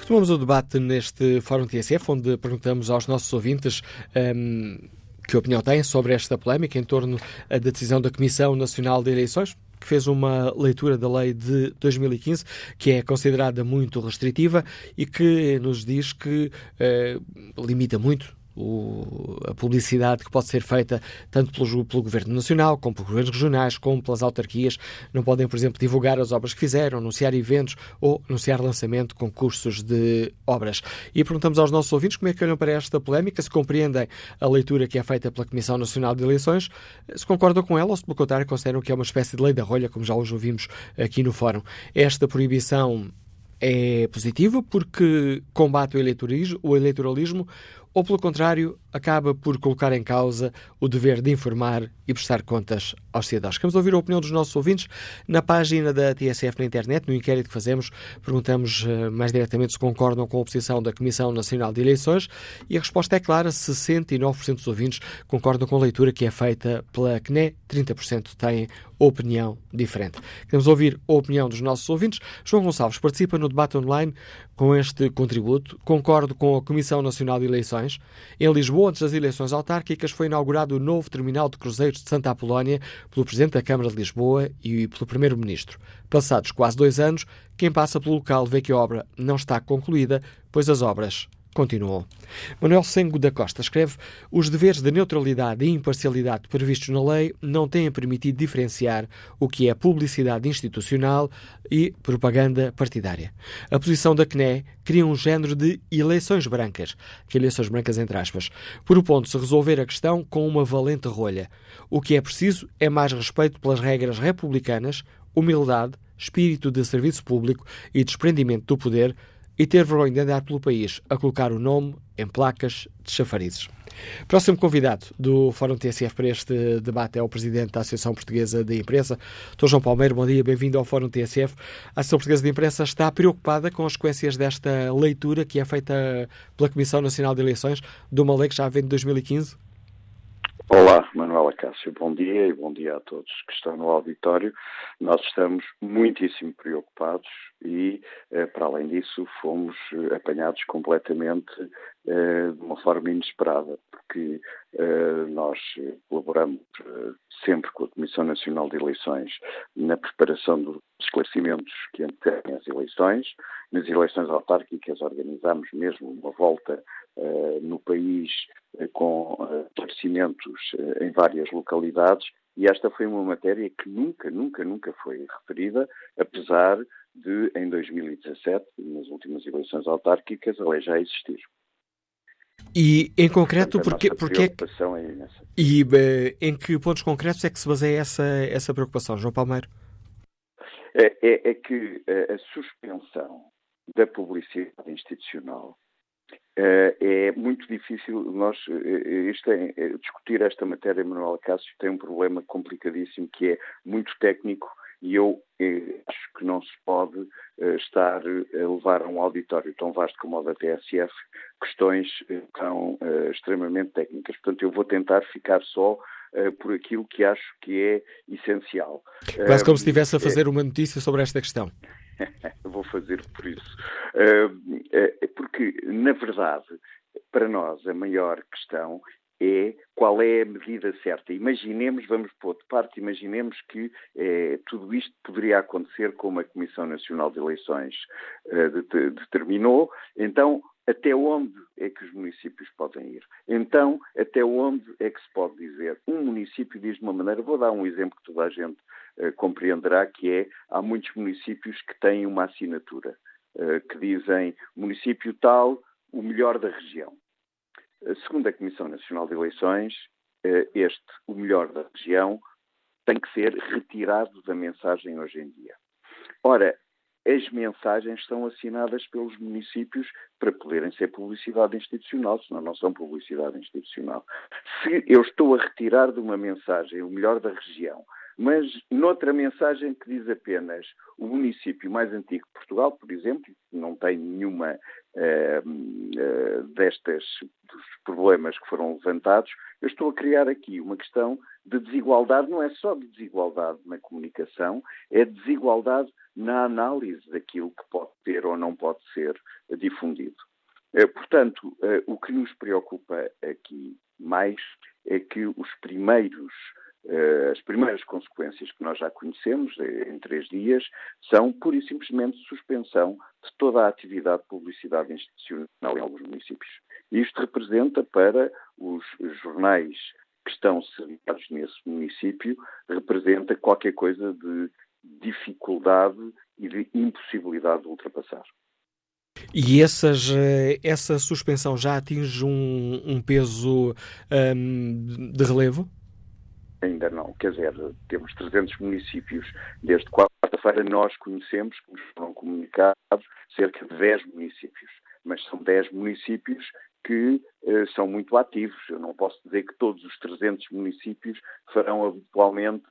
Retomamos o debate neste Fórum TSF, onde perguntamos aos nossos ouvintes. Um, que opinião têm sobre esta polémica em torno da decisão da Comissão Nacional de Eleições, que fez uma leitura da lei de 2015, que é considerada muito restritiva e que nos diz que eh, limita muito o, a publicidade que pode ser feita tanto pelo, pelo Governo Nacional, como pelos governos regionais, como pelas autarquias. Não podem, por exemplo, divulgar as obras que fizeram, anunciar eventos ou anunciar lançamento de concursos de obras. E perguntamos aos nossos ouvintes como é que olham para esta polémica, se compreendem a leitura que é feita pela Comissão Nacional de Eleições, se concordam com ela ou se, pelo contrário, consideram que é uma espécie de lei da rolha, como já hoje ouvimos aqui no Fórum. Esta proibição é positiva porque combate o eleitoralismo, o eleitoralismo ou, pelo contrário, acaba por colocar em causa o dever de informar e prestar contas aos cidadãos. Queremos ouvir a opinião dos nossos ouvintes na página da TSF na internet, no inquérito que fazemos. Perguntamos uh, mais diretamente se concordam com a oposição da Comissão Nacional de Eleições e a resposta é clara: 69% dos ouvintes concordam com a leitura que é feita pela CNE, 30% têm opinião diferente. Queremos ouvir a opinião dos nossos ouvintes. João Gonçalves participa no debate online com este contributo. Concordo com a Comissão Nacional de Eleições. Em Lisboa, antes das eleições autárquicas, foi inaugurado o novo terminal de cruzeiros de Santa Apolónia pelo Presidente da Câmara de Lisboa e pelo Primeiro-Ministro. Passados quase dois anos, quem passa pelo local vê que a obra não está concluída, pois as obras continuou. Manuel Sengo da Costa escreve: Os deveres de neutralidade e imparcialidade previstos na lei não têm permitido diferenciar o que é publicidade institucional e propaganda partidária. A posição da CNE cria um género de eleições brancas, que eleições brancas entre aspas, propondo-se resolver a questão com uma valente rolha. O que é preciso é mais respeito pelas regras republicanas, humildade, espírito de serviço público e desprendimento do poder e ter vergonha de andar pelo país a colocar o nome em placas de chafarizes. Próximo convidado do Fórum TSF para este debate é o Presidente da Associação Portuguesa de Imprensa, Dr. João Palmeiro. Bom dia, bem-vindo ao Fórum TSF. A Associação Portuguesa de Imprensa está preocupada com as consequências desta leitura que é feita pela Comissão Nacional de Eleições de uma lei que já vem de 2015? Olá, Manuela Cássio, bom dia e bom dia a todos que estão no auditório. Nós estamos muitíssimo preocupados e, eh, para além disso, fomos eh, apanhados completamente de uma forma inesperada, porque nós colaboramos sempre com a Comissão Nacional de Eleições na preparação dos esclarecimentos que antecedem as eleições. Nas eleições autárquicas organizamos mesmo uma volta no país com esclarecimentos em várias localidades e esta foi uma matéria que nunca, nunca, nunca foi referida, apesar de, em 2017, nas últimas eleições autárquicas, a lei já existir. E, em concreto, porque, porque é é E uh, em que pontos concretos é que se baseia essa, essa preocupação, João Palmeiro? É, é, é que uh, a suspensão da publicidade institucional uh, é muito difícil. Nós, isto é, discutir esta matéria, Manuel Cássio, tem um problema complicadíssimo que é muito técnico e eu eh, acho que não se pode eh, estar a levar a um auditório tão vasto como o da TSF questões eh, tão eh, extremamente técnicas. Portanto, eu vou tentar ficar só eh, por aquilo que acho que é essencial. Quase como se estivesse a fazer uma notícia sobre esta questão. vou fazer por isso. porque, na verdade, para nós a maior questão é qual é a medida certa. Imaginemos, vamos pôr de parte, imaginemos que eh, tudo isto poderia acontecer como a Comissão Nacional de Eleições eh, determinou, então até onde é que os municípios podem ir? Então, até onde é que se pode dizer? Um município diz de uma maneira, vou dar um exemplo que toda a gente eh, compreenderá, que é, há muitos municípios que têm uma assinatura, eh, que dizem município tal, o melhor da região. Segundo a Comissão Nacional de Eleições, eh, este, o melhor da região, tem que ser retirado da mensagem hoje em dia. Ora, as mensagens são assinadas pelos municípios para poderem ser publicidade institucional, senão não são publicidade institucional. Se eu estou a retirar de uma mensagem o melhor da região, mas noutra mensagem que diz apenas o município mais antigo de Portugal, por exemplo, não tem nenhuma uh, uh, destas dos problemas que foram levantados, eu estou a criar aqui uma questão de desigualdade, não é só de desigualdade na comunicação, é desigualdade na análise daquilo que pode ter ou não pode ser difundido. Uh, portanto, o que nos preocupa aqui mais é que os primeiros as primeiras consequências que nós já conhecemos eh, em três dias são pura e simplesmente suspensão de toda a atividade de publicidade institucional em alguns municípios. Isto representa para os jornais que estão sediados nesse município, representa qualquer coisa de dificuldade e de impossibilidade de ultrapassar. E essas, eh, essa suspensão já atinge um, um peso um, de relevo? Ainda não. Quer dizer, temos 300 municípios. Desde quarta-feira nós conhecemos, nos foram comunicados, cerca de 10 municípios. Mas são 10 municípios que eh, são muito ativos. Eu não posso dizer que todos os 300 municípios farão habitualmente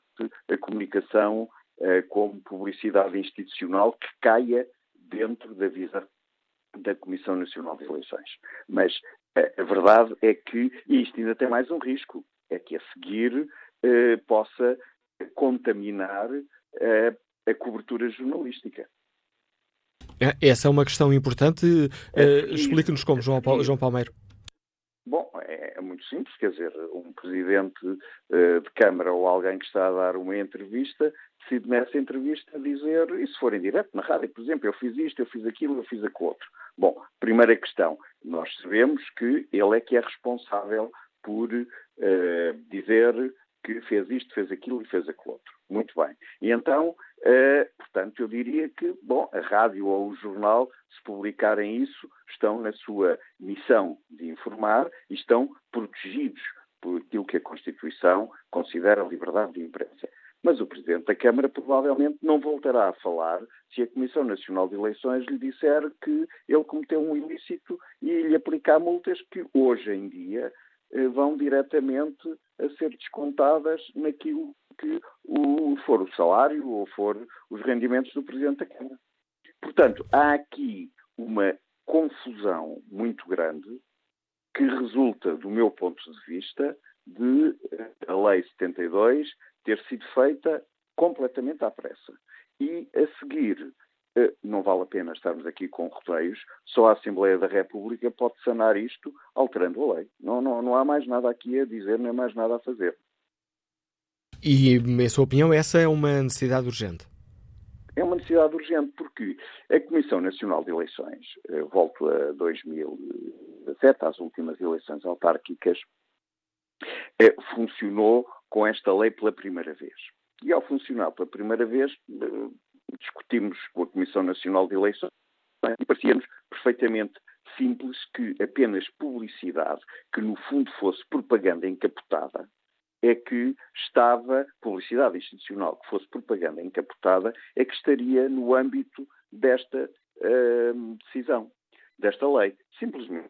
a comunicação eh, como publicidade institucional que caia dentro da visão da Comissão Nacional de Eleições. Mas eh, a verdade é que isto ainda tem mais um risco, é que a seguir eh, possa contaminar eh, a cobertura jornalística. É, essa é uma questão importante. Uh, Explique-nos como, João, João Palmeiro. Bom, é, é, muito simples, quer dizer, um presidente uh, de Câmara ou alguém que está a dar uma entrevista decide nessa entrevista dizer, e se for em direto na rádio, por exemplo, eu fiz isto, eu fiz aquilo, eu fiz aquilo outro. Bom, primeira questão, nós sabemos que ele é que é responsável por uh, dizer que fez isto, fez aquilo e fez aquilo outro. Muito bem. E então, uh, portanto, eu diria que, bom, a rádio ou o jornal, se publicarem isso, estão na sua missão de informar e estão protegidos por aquilo que a Constituição considera a liberdade de imprensa. Mas o Presidente da Câmara provavelmente não voltará a falar se a Comissão Nacional de Eleições lhe disser que ele cometeu um ilícito e lhe aplicar multas que hoje em dia eh, vão diretamente a ser descontadas naquilo que o, for o salário ou for os rendimentos do Presidente da Câmara. Portanto, há aqui uma confusão muito grande que resulta, do meu ponto de vista, de eh, a Lei 72 ter sido feita completamente à pressa. E a seguir não vale a pena estarmos aqui com rodeios, só a Assembleia da República pode sanar isto alterando a lei. Não, não, não há mais nada aqui a dizer, nem mais nada a fazer. E, em sua opinião, essa é uma necessidade urgente? É uma necessidade urgente porque a Comissão Nacional de Eleições, eh, volto a 2017, às últimas eleições autárquicas, eh, funcionou com esta lei pela primeira vez. E ao funcionar pela primeira vez, discutimos com a Comissão Nacional de Eleições e parecia-nos perfeitamente simples que apenas publicidade, que no fundo fosse propaganda encapotada, é que estava, publicidade institucional que fosse propaganda encapotada, é que estaria no âmbito desta uh, decisão, desta lei. Simplesmente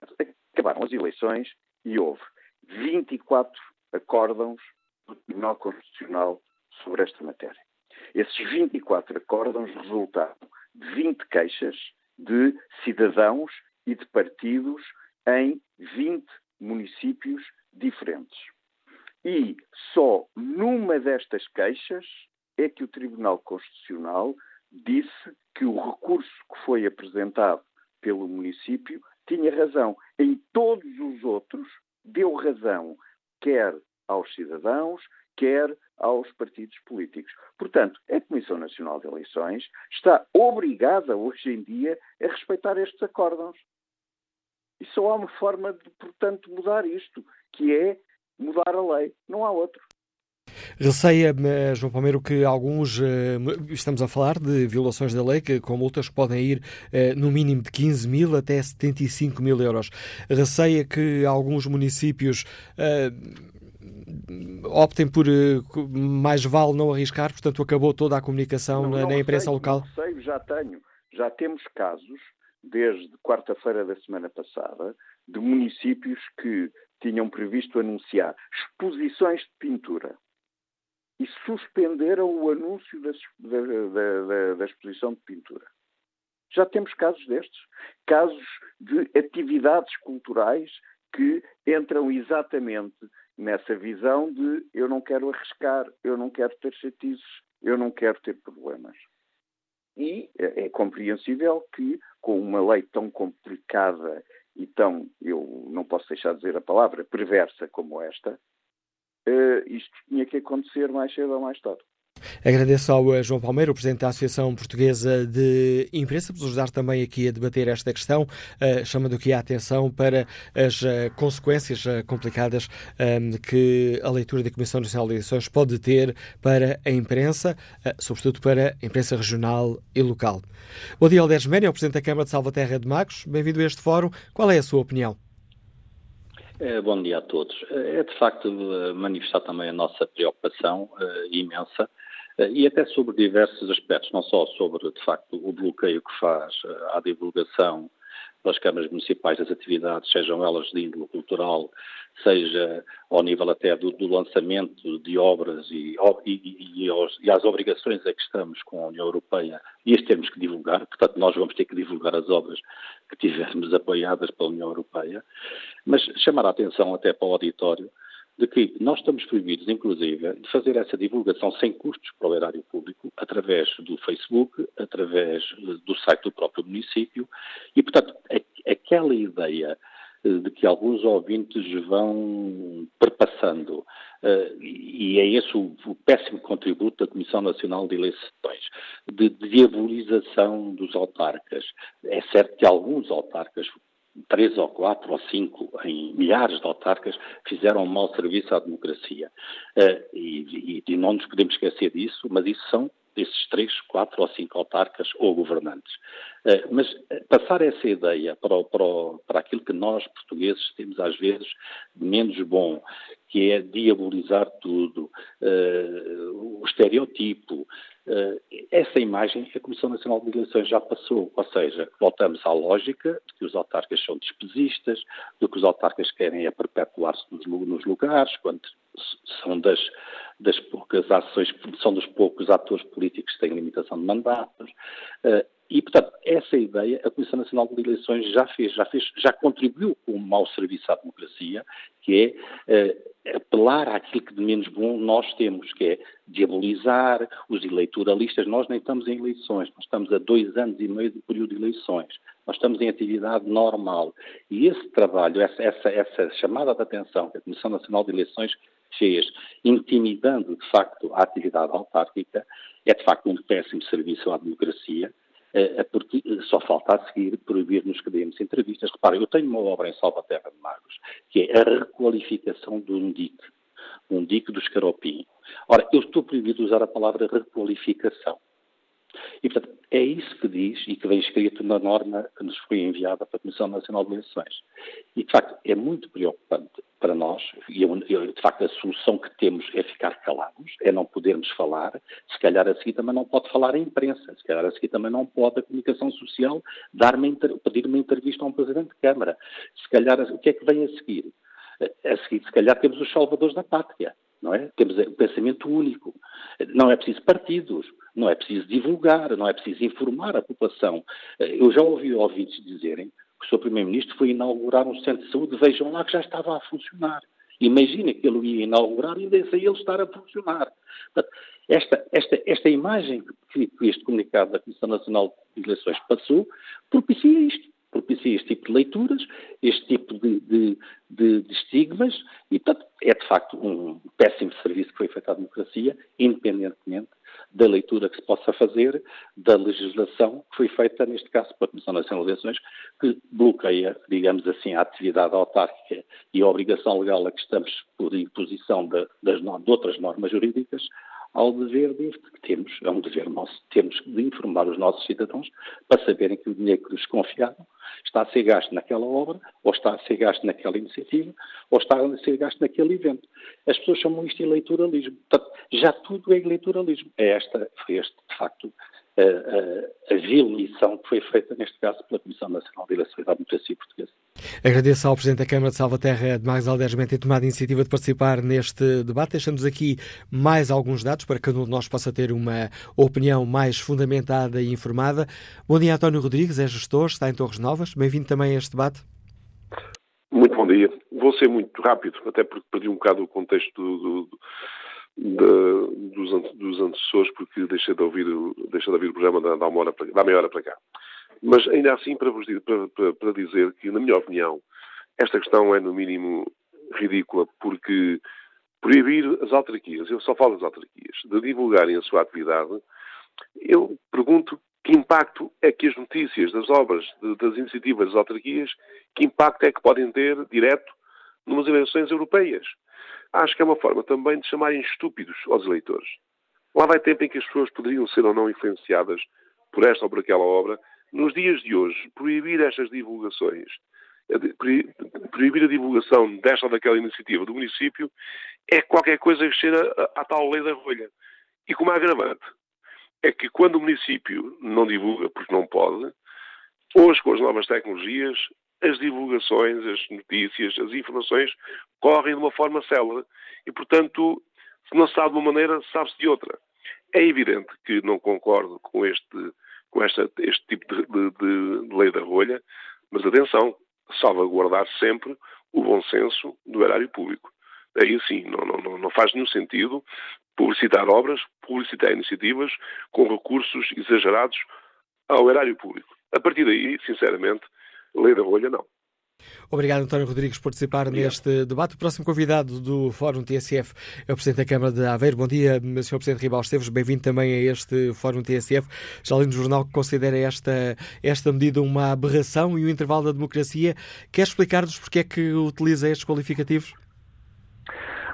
acabaram as eleições e houve 24 acórdãos do Tribunal Constitucional sobre esta matéria. Esses 24 acórdãos resultaram de 20 queixas de cidadãos e de partidos em 20 municípios diferentes. E só numa destas queixas é que o Tribunal Constitucional disse que o recurso que foi apresentado pelo município tinha razão. Em todos os outros, deu razão quer aos cidadãos, quer aos partidos políticos. Portanto, a Comissão Nacional de Eleições está obrigada hoje em dia a respeitar estes acórdãos. E só há uma forma de, portanto, mudar isto, que é mudar a lei. Não há outro. Receia, eh, João Palmeiro, que alguns, eh, estamos a falar de violações da lei, que, com multas que podem ir eh, no mínimo de 15 mil até 75 mil euros. Receia que alguns municípios optem por mais vale não arriscar, portanto acabou toda a comunicação não, na, na, imprensa local? Não já tenho. Já temos casos, desde quarta-feira da semana passada, de municípios que tinham previsto anunciar exposições de pintura e suspenderam o anúncio da, da, da, da exposição de pintura. Já temos casos destes. Casos de atividades culturais que entram exatamente nessa visão de eu não quero arriscar, eu não quero ter chatices, eu não quero ter problemas. E é, é compreensível que, com uma lei tão complicada e tão, eu não posso deixar de dizer a palavra, perversa como esta, uh, isto tinha que acontecer mais cedo ou mais tarde. Agradeço ao eh, João Palmeiro, Presidente da Associação Portuguesa de Imprensa, por nos ajudar também aqui a debater esta questão, uh, chamando aqui a atenção para as uh, consequências uh, complicadas ehm, que a leitura da Comissão Nacional de Eleições pode ter para a imprensa, sobretudo para a imprensa regional e local. Bom dia, Alder o Presidente da Câmara de Salvaterra de Magos. Bem-vindo a este fórum. Qual é a sua opinião? É, bom dia a todos. É de facto manifestar também a nossa preocupação imensa eh, e até sobre diversos aspectos, não só sobre, de facto, o bloqueio que faz eh, à divulgação pelas câmaras municipais das atividades, sejam elas de índole cultural, seja ao nível até do, do lançamento de obras e, e, e, aos, e, às obrigações a que estamos com a União Europeia e as temos que divulgar, portanto nós vamos ter que divulgar as obras que tivermos apoiadas pela União Europeia, mas chamar a atenção até para o auditório de que nós estamos proibidos, inclusive, de fazer essa divulgação sem custos para o erário público, através do Facebook, através do site do próprio município, e, portanto, aquela ideia eh, de que alguns ouvintes vão perpassando, uh, e é esse o, péssimo contributo da Comissão Nacional de Eleições, de diabolização dos autarcas. É certo que alguns autarcas três ou quatro ou cinco, em milhares de autarcas, fizeram um mau serviço à democracia. Uh, e, e, não nos podemos esquecer disso, mas isso são desses três, quatro ou cinco autarcas ou governantes. Uh, mas uh, passar essa ideia para, para, para aquilo que nós, portugueses, temos às vezes menos bom, que é diabolizar tudo, uh, o estereotipo. Uh, essa imagem a Comissão Nacional de Eleições já passou, ou seja, voltamos à lógica de que os autarcas são despesistas, de que os autarcas querem é perpetuar-se nos, nos lugares, quando são das, das poucas ações, são dos poucos atores políticos que têm limitação de mandatos. E, portanto, essa ideia a Comissão Nacional de Eleições já fez, já fez, já contribuiu com um mau serviço à democracia, que é uh, apelar àquilo que de menos bom nós temos, que é diabolizar os eleitoralistas. Nós nem estamos em eleições, nós estamos a dois anos e meio do período de eleições. Nós estamos em atividade normal. E esse trabalho, essa, essa, essa chamada de atenção que a Comissão Nacional de Eleições fez, intimidando de facto a atividade autárquica, é de facto um péssimo serviço à democracia porque só falta a seguir proibir-nos que demos entrevistas. Reparem, eu tenho uma obra em Salvaterra de Magos, que é a requalificação do UNDIC, um dique do Escaropim. Ora, eu estou proibido de usar a palavra requalificação. E, portanto, é isso que diz e que vem escrito na norma que nos foi enviada para a Comissão Nacional de Eleições. E, de facto, é muito preocupante para nós, e de facto a solução que temos é ficar calados, é não podermos falar, se calhar a seguir também não pode falar a imprensa, se calhar a seguir também não pode a comunicação social dar -me, pedir uma entrevista a um Presidente de Câmara, se calhar o que é que vem a seguir? A seguir, se calhar temos os salvadores da pátria, não é? Temos o pensamento único. Não é preciso partidos, não é preciso divulgar, não é preciso informar a população. Eu já ouvi ouvintes dizerem que o Sr. Primeiro-Ministro foi inaugurar um centro de saúde, vejam lá que já estava a funcionar. Imagina que ele ia inaugurar e deixa ele estar a funcionar. Esta, esta, esta imagem que, que este comunicado da Comissão Nacional de Eleições passou propicia isto propicia este tipo de leituras, este tipo de, de, de, de estigmas, e, portanto, é de facto um péssimo serviço que foi feito à democracia, independentemente da leitura que se possa fazer da legislação que foi feita, neste caso, pela Comissão Nacional de Eleições, que bloqueia, digamos assim, a atividade autárquica e a obrigação legal a que estamos por imposição de, das, de outras normas jurídicas ao dever deste que temos, é um dever nosso, temos de informar os nossos cidadãos para saberem que o dinheiro que lhes confiaram está a ser gasto naquela obra, ou está a ser gasto naquela iniciativa, ou está a ser gasto naquele evento. As pessoas chamam isto de eleitoralismo. Portanto, já tudo é eleitoralismo. É esta, foi este, de facto, a, a, a vil missão que foi feita, neste caso, pela Comissão Nacional de Eleições da Democracia Portuguesa. Agradeço ao Presidente da Câmara de Salvaterra, de Magos Alderjamente, ter tomado a iniciativa de participar neste debate. Deixamos aqui mais alguns dados para que cada um de nós possa ter uma opinião mais fundamentada e informada. Bom dia, António Rodrigues, é gestor, está em Torres Novas. Bem-vindo também a este debate. Muito bom dia. Vou ser muito rápido, até porque perdi um bocado o contexto do, do de, dos, dos, antecessores, porque deixei de ouvir, deixei de ouvir o programa da, da, uma hora meia hora para cá. Mas ainda assim, para, vos, para, para, para dizer que, na minha opinião, esta questão é no mínimo ridícula, porque proibir as autarquias, eu só falo das autarquias, de divulgarem a sua atividade, eu pergunto que impacto é que as notícias das obras, de, das iniciativas das autarquias, que impacto é que podem ter direto numas eleições europeias? Acho que é uma forma também de chamarem estúpidos aos eleitores. Lá vai tempo em que as pessoas poderiam ser ou não influenciadas por esta ou por aquela obra. Nos dias de hoje, proibir estas divulgações, proibir a divulgação desta ou daquela iniciativa do município é qualquer coisa que cheira à tal lei da rolha. E como agravante, é que quando o município não divulga porque não pode, hoje com as novas tecnologias, as divulgações, as notícias, as informações correm de uma forma célere e, portanto, se não se sabe de uma maneira, sabe-se de outra. É evidente que não concordo com este, com esta, este tipo de, de, de lei da rolha, mas atenção, salvaguardar sempre o bom senso do erário público. Aí sim, não, não, não faz nenhum sentido publicitar obras, publicitar iniciativas com recursos exagerados ao erário público. A partir daí, sinceramente, lei da rolha não. Obrigado, António Rodrigues, por participar Obrigado. neste debate. O próximo convidado do Fórum TSF é o Presidente da Câmara de Aveiro. Bom dia, Sr. Presidente Ribal Esteves. Bem-vindo também a este Fórum TSF. Já li no jornal que considera esta, esta medida uma aberração e um intervalo da democracia. Quer explicar-nos porque é que utiliza estes qualificativos?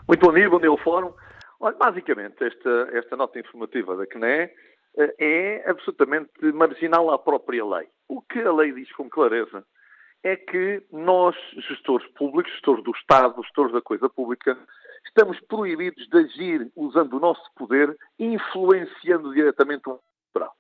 Muito bom dia, bom dia ao Fórum. Olha, basicamente, esta, esta nota informativa da CNE é absolutamente marginal à própria lei. O que a lei diz com clareza é que nós, gestores públicos, gestores do Estado, gestores da coisa pública, estamos proibidos de agir usando o nosso poder, influenciando diretamente o eleitorado.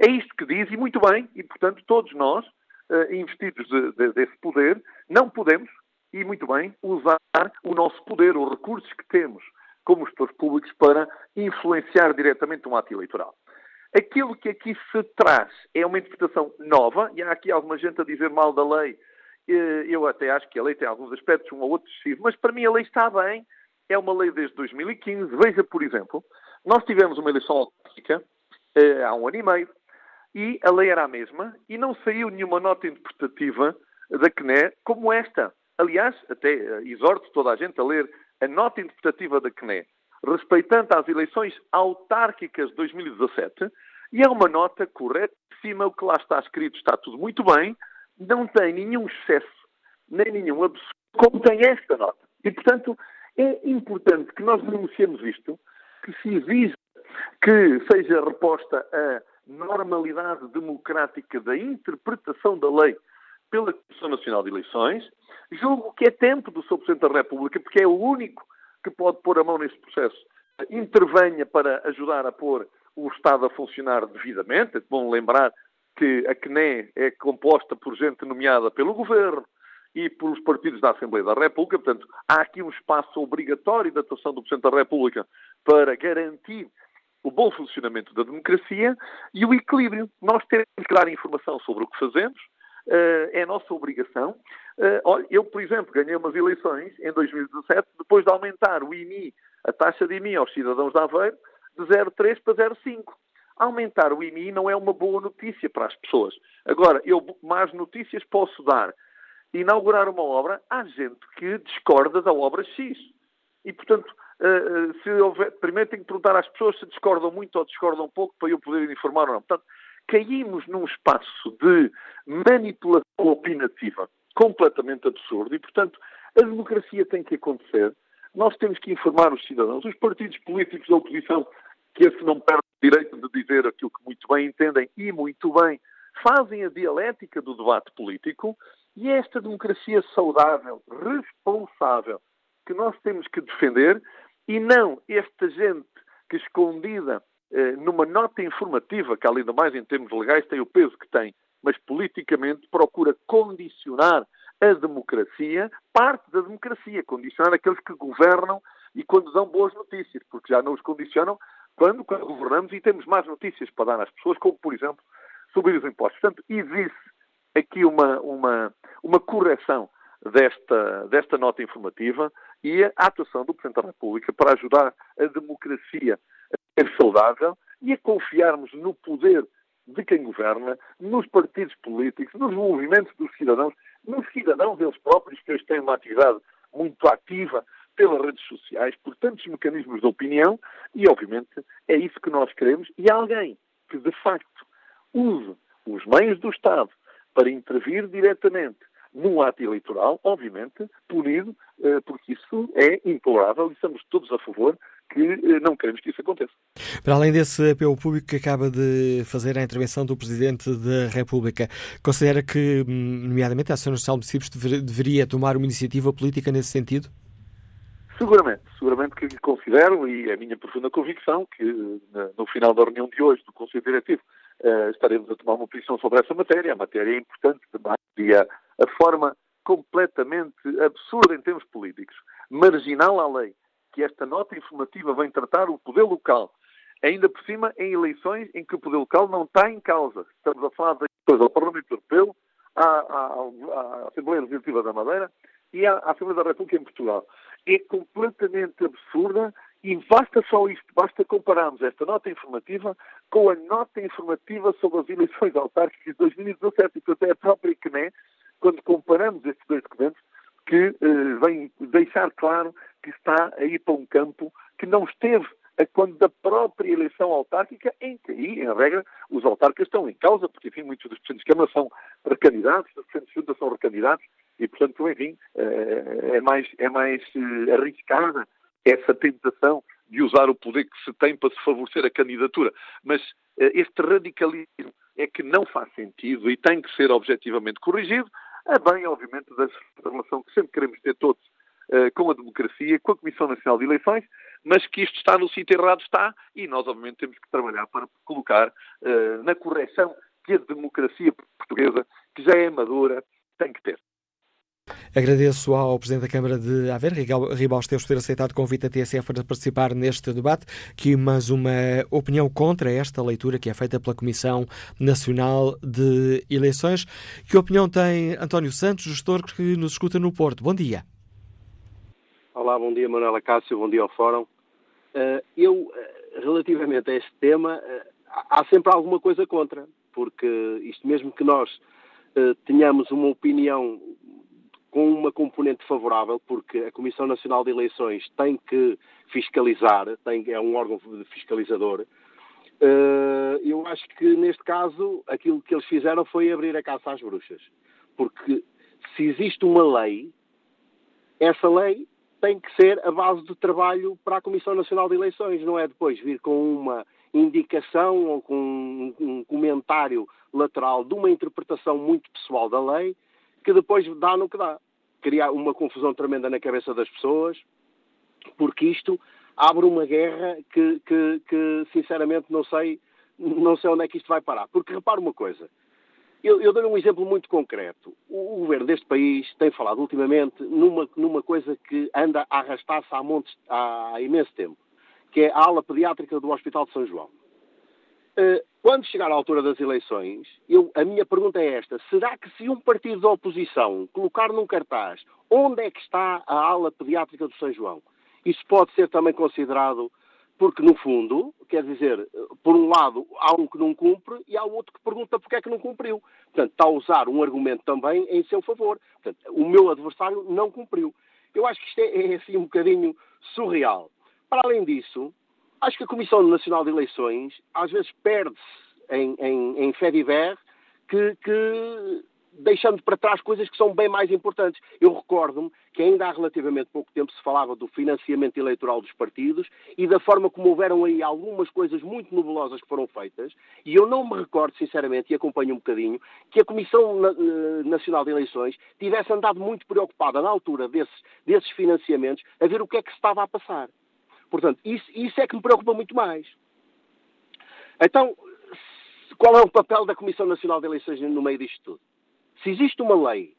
É isto que diz, e muito bem, e portanto todos nós, uh, investidos de, de, desse poder, não podemos, e muito bem, usar o nosso poder, os recursos que temos como gestores públicos para influenciar diretamente um ato eleitoral. Aquilo que aqui se traz é uma interpretação nova, e há aqui alguma gente a dizer mal da lei. Eu até acho que a lei tem alguns aspectos, um ou outro excessivo, mas para mim a lei está bem. É uma lei desde 2015. Veja, por exemplo, nós tivemos uma eleição autárquica eh, há um ano e meio, e a lei era a mesma, e não saiu nenhuma nota interpretativa da CNE como esta. Aliás, até eh, exorto toda a gente a ler a nota interpretativa da CNE respeitando às eleições autárquicas de 2017, e é uma nota corretíssima, o que lá está escrito está tudo muito bem, não tem nenhum excesso, nem nenhum absurdo, como tem esta nota. E, portanto, é importante que nós denunciemos isto, que se exige que seja reposta a normalidade democrática da interpretação da lei pela Comissão Nacional de Eleições. Julgo que é tempo do Sr. Presidente da República, porque é o único que pode pôr a mão neste processo, intervenha para ajudar a pôr o Estado a funcionar devidamente. É bom lembrar que a CNE é composta por gente nomeada pelo Governo e pelos partidos da Assembleia da República. Portanto, há aqui um espaço obrigatório de atuação do Presidente da República para garantir o bom funcionamento da democracia e o equilíbrio. Nós temos que dar informação sobre o que fazemos, é a nossa obrigação. Uh, olha, eu, por exemplo, ganhei umas eleições em 2017, depois de aumentar o IMI, a taxa de IMI aos cidadãos de Aveiro, de 0,3 para 0,5. Aumentar o IMI não é uma boa notícia para as pessoas. Agora, eu mais notícias posso dar. Inaugurar uma obra, há gente que discorda da obra X. E, portanto, uh, se houver, primeiro tenho que perguntar às pessoas se discordam muito ou discordam pouco para eu poder informar ou não. Portanto, caímos num espaço de manipulação opinativa completamente absurdo e, portanto, a democracia tem que acontecer. Nós temos que informar os cidadãos, os partidos políticos da oposição, que esse não perdem o direito de dizer aquilo que muito bem entendem e muito bem fazem a dialética do debate político e é esta democracia saudável, responsável, que nós temos que defender e não esta gente que escondida numa nota informativa, que além do mais em termos legais tem o peso que tem, mas politicamente procura condicionar a democracia, parte da democracia, condicionar aqueles que governam e quando dão boas notícias, porque já não os condicionam quando, quando governamos e temos mais notícias para dar às pessoas, como, por exemplo, subir os impostos. Portanto, existe aqui uma, uma, uma correção desta, desta nota informativa e a atuação do Presidente da República para ajudar a democracia ser saudável e a confiarmos no poder de quem governa, nos partidos políticos, nos movimentos dos cidadãos, nos cidadãos eles próprios, que hoje têm uma atividade muito ativa pelas redes sociais, por tantos mecanismos de opinião, e obviamente é isso que nós queremos, e alguém que de facto use os meios do Estado para intervir diretamente num ato eleitoral, obviamente, punido, porque isso é implorável e estamos todos a favor que eh, não queremos que isso aconteça. Para além desse apelo público que acaba de fazer a intervenção do Presidente da República, considera que, hum, nomeadamente, a Associação Nacional de Municípios deveria tomar uma iniciativa política nesse sentido? Seguramente, seguramente que considero, e é a minha profunda convicção, que no final da reunião de hoje do Conselho Diretivo uh, estaremos a tomar uma posição sobre essa matéria. A matéria é importante também e a, a forma completamente absurda em termos políticos, marginal à lei, que esta nota informativa vem tratar o poder local, ainda por cima em eleições em que o poder local não está em causa. Estamos a falar de eleições ao Parlamento Europeu, à, à, à, Assembleia Legislativa da Madeira e à, à Assembleia da República em Portugal. É completamente absurda e basta só isto, basta compararmos esta nota informativa com a nota informativa sobre as eleições autárquicas de 2017. E, portanto, é a própria CNE, quando comparamos estes dois documentos, que eh, vem deixar claro que está a ir para um campo que não esteve quando da própria eleição autárquica, em que aí, em regra, os autarcas estão em causa, porque, enfim, muitos dos presidentes de Câmara são recandidatos, os presidentes de Junta são recandidatos, e, portanto, enfim, eh, é mais, é mais eh, arriscada essa tentação de usar o poder que se tem para se favorecer a candidatura. Mas eh, este radicalismo é que não faz sentido e tem que ser objetivamente corrigido, a bem, obviamente, da relação que sempre queremos ter todos uh, com a democracia, com a Comissão Nacional de Eleições, mas que isto está no sítio errado está e nós, obviamente, temos que trabalhar para colocar uh, na correção que a democracia portuguesa, que já é madura, tem que ter. Agradeço ao Presidente da Câmara de Ribal Esteves, ter aceitado o convite da TSF para participar neste debate, que mas uma opinião contra esta leitura que é feita pela Comissão Nacional de Eleições. Que opinião tem António Santos, gestor que nos escuta no Porto? Bom dia. Olá, bom dia Manuela Cássio, bom dia ao Fórum. Eh, eu, eh, relativamente a este tema, eh, há sempre alguma coisa contra, porque isto mesmo que nós tenhamos uma opinião com uma componente favorável, porque a Comissão Nacional de Eleições tem que fiscalizar, tem, é um órgão fiscalizador. Uh, eu acho que neste caso aquilo que eles fizeram foi abrir a caça às bruxas. Porque se existe uma lei, essa lei tem que ser a base de trabalho para a Comissão Nacional de Eleições, não é depois vir com uma indicação ou com um comentário lateral de uma interpretação muito pessoal da lei que depois dá no que dá. Criar uma confusão tremenda na cabeça das pessoas, porque isto abre uma guerra que, que, que sinceramente não sei, não sei onde é que isto vai parar. Porque repara uma coisa, eu, eu dou um exemplo muito concreto. O, o, governo deste país tem falado ultimamente numa, numa coisa que anda a arrastar-se há, montes, há imenso tempo, que é a ala pediátrica do Hospital de São João. Uh, quando chegar à altura das eleições, eu, a minha pergunta é esta: será que se um partido da oposição colocar num cartaz onde é que está a ala pediátrica do São João, isso pode ser também considerado, porque no fundo, quer dizer, por um lado há um que não cumpre e há outro que pergunta porque é que não cumpriu. Portanto, está a usar um argumento também em seu favor. Portanto, o meu adversário não cumpriu. Eu acho que isto é, é assim um bocadinho surreal. Para além disso, Acho que a Comissão Nacional de Eleições às vezes perde-se em, em, em fé ver que, que deixando para trás coisas que são bem mais importantes. Eu recordo-me que ainda há relativamente pouco tempo se falava do financiamento eleitoral dos partidos e da forma como houveram aí algumas coisas muito nebulosas que foram feitas, e eu não me recordo, sinceramente, e acompanho um bocadinho, que a Comissão eh, Nacional de Eleições tivesse andado muito preocupada na altura desses, desses financiamentos a ver o que é que se estava a passar. Portanto, isso, isso é que me preocupa muito mais. Então, qual é o papel da Comissão Nacional de Eleições no meio disto tudo? Se existe uma lei,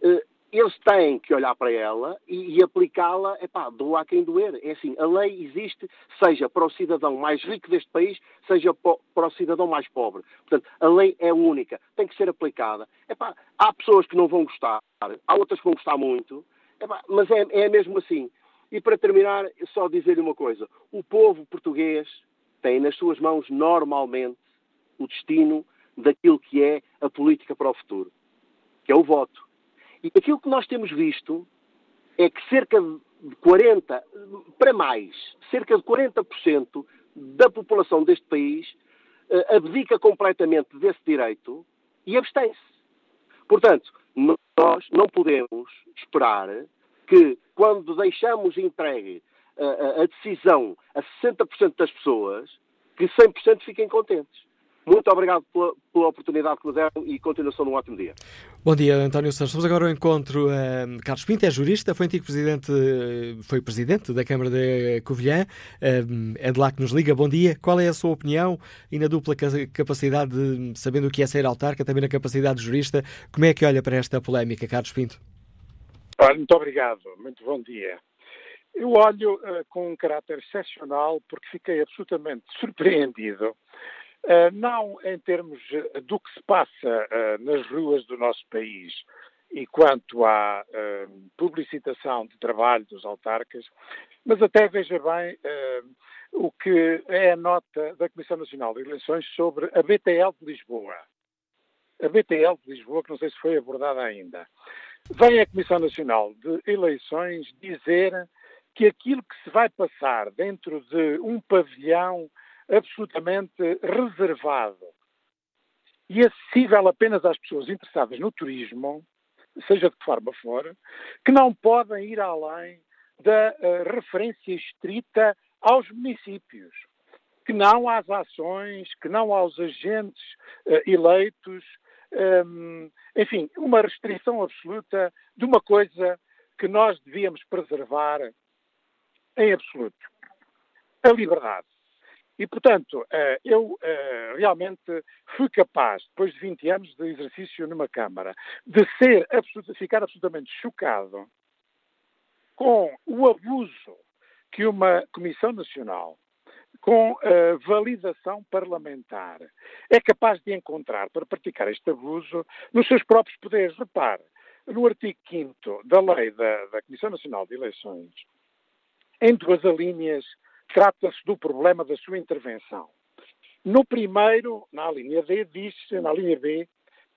eh, eles têm que olhar para ela e, e aplicá-la, epá, doa a quem doer. É assim, a lei existe, seja para o cidadão mais rico deste país, seja para o cidadão mais pobre. Portanto, a lei é única, tem que ser aplicada. Epá, há pessoas que não vão gostar, há outras que vão gostar muito, epá, mas é, é mesmo assim. E para terminar, só dizer-lhe uma coisa: o povo português tem nas suas mãos normalmente o destino daquilo que é a política para o futuro, que é o voto. E aquilo que nós temos visto é que cerca 40, para mais, cerca de 40% da população deste país uh, abdica completamente desse direito e abstém-se. Portanto, nós não podemos esperar que, quando deixamos entregue a, a decisão a 60% das pessoas, que 100% fiquem contentes. Muito obrigado pela, pela, oportunidade que me deram e continuação de um ótimo dia. Bom dia, António Santos. Vamos agora ao encontro. Uh, Carlos Pinto é jurista, foi antigo presidente, foi presidente da Câmara de Covilhã, é de lá que nos liga. Bom dia. Qual é a sua opinião e na dupla capacidade, de, sabendo o que é ser autarca, também na capacidade de jurista, como é que olha para esta polémica, Carlos Pinto? Muito obrigado. Muito bom dia. Eu olho uh, com um caráter excepcional porque fiquei absolutamente surpreendido, uh, não em termos do que se passa uh, nas ruas do nosso país e quanto à publicitação de trabalho dos autarcas, mas até veja bem o que é a nota da Comissão Nacional de Eleições sobre a BTL de Lisboa. A BTL de Lisboa, que não sei se foi abordada ainda. Vem a Comissão Nacional de Eleições dizer que aquilo que se vai passar dentro de um pavilhão absolutamente reservado e acessível apenas às pessoas interessadas no turismo, seja de que forma for, que não podem ir além da uh, referência estrita aos municípios, que não às ações, que não aos agentes uh, eleitos, enfim, uma restrição absoluta de uma coisa que nós devíamos preservar em absoluto. A liberdade. E, portanto, eh, eu eh, realmente fui capaz, depois de 20 anos de exercício numa Câmara, de ser, ficar absolutamente chocado com o abuso que uma Comissão Nacional, com validação parlamentar, é capaz de encontrar para praticar este abuso nos seus próprios poderes. Repare, no artigo 5 da lei da, da Comissão Nacional de Eleições, em duas alíneas, trata-se do problema da sua intervenção. No primeiro, na linha D, diz na linha B,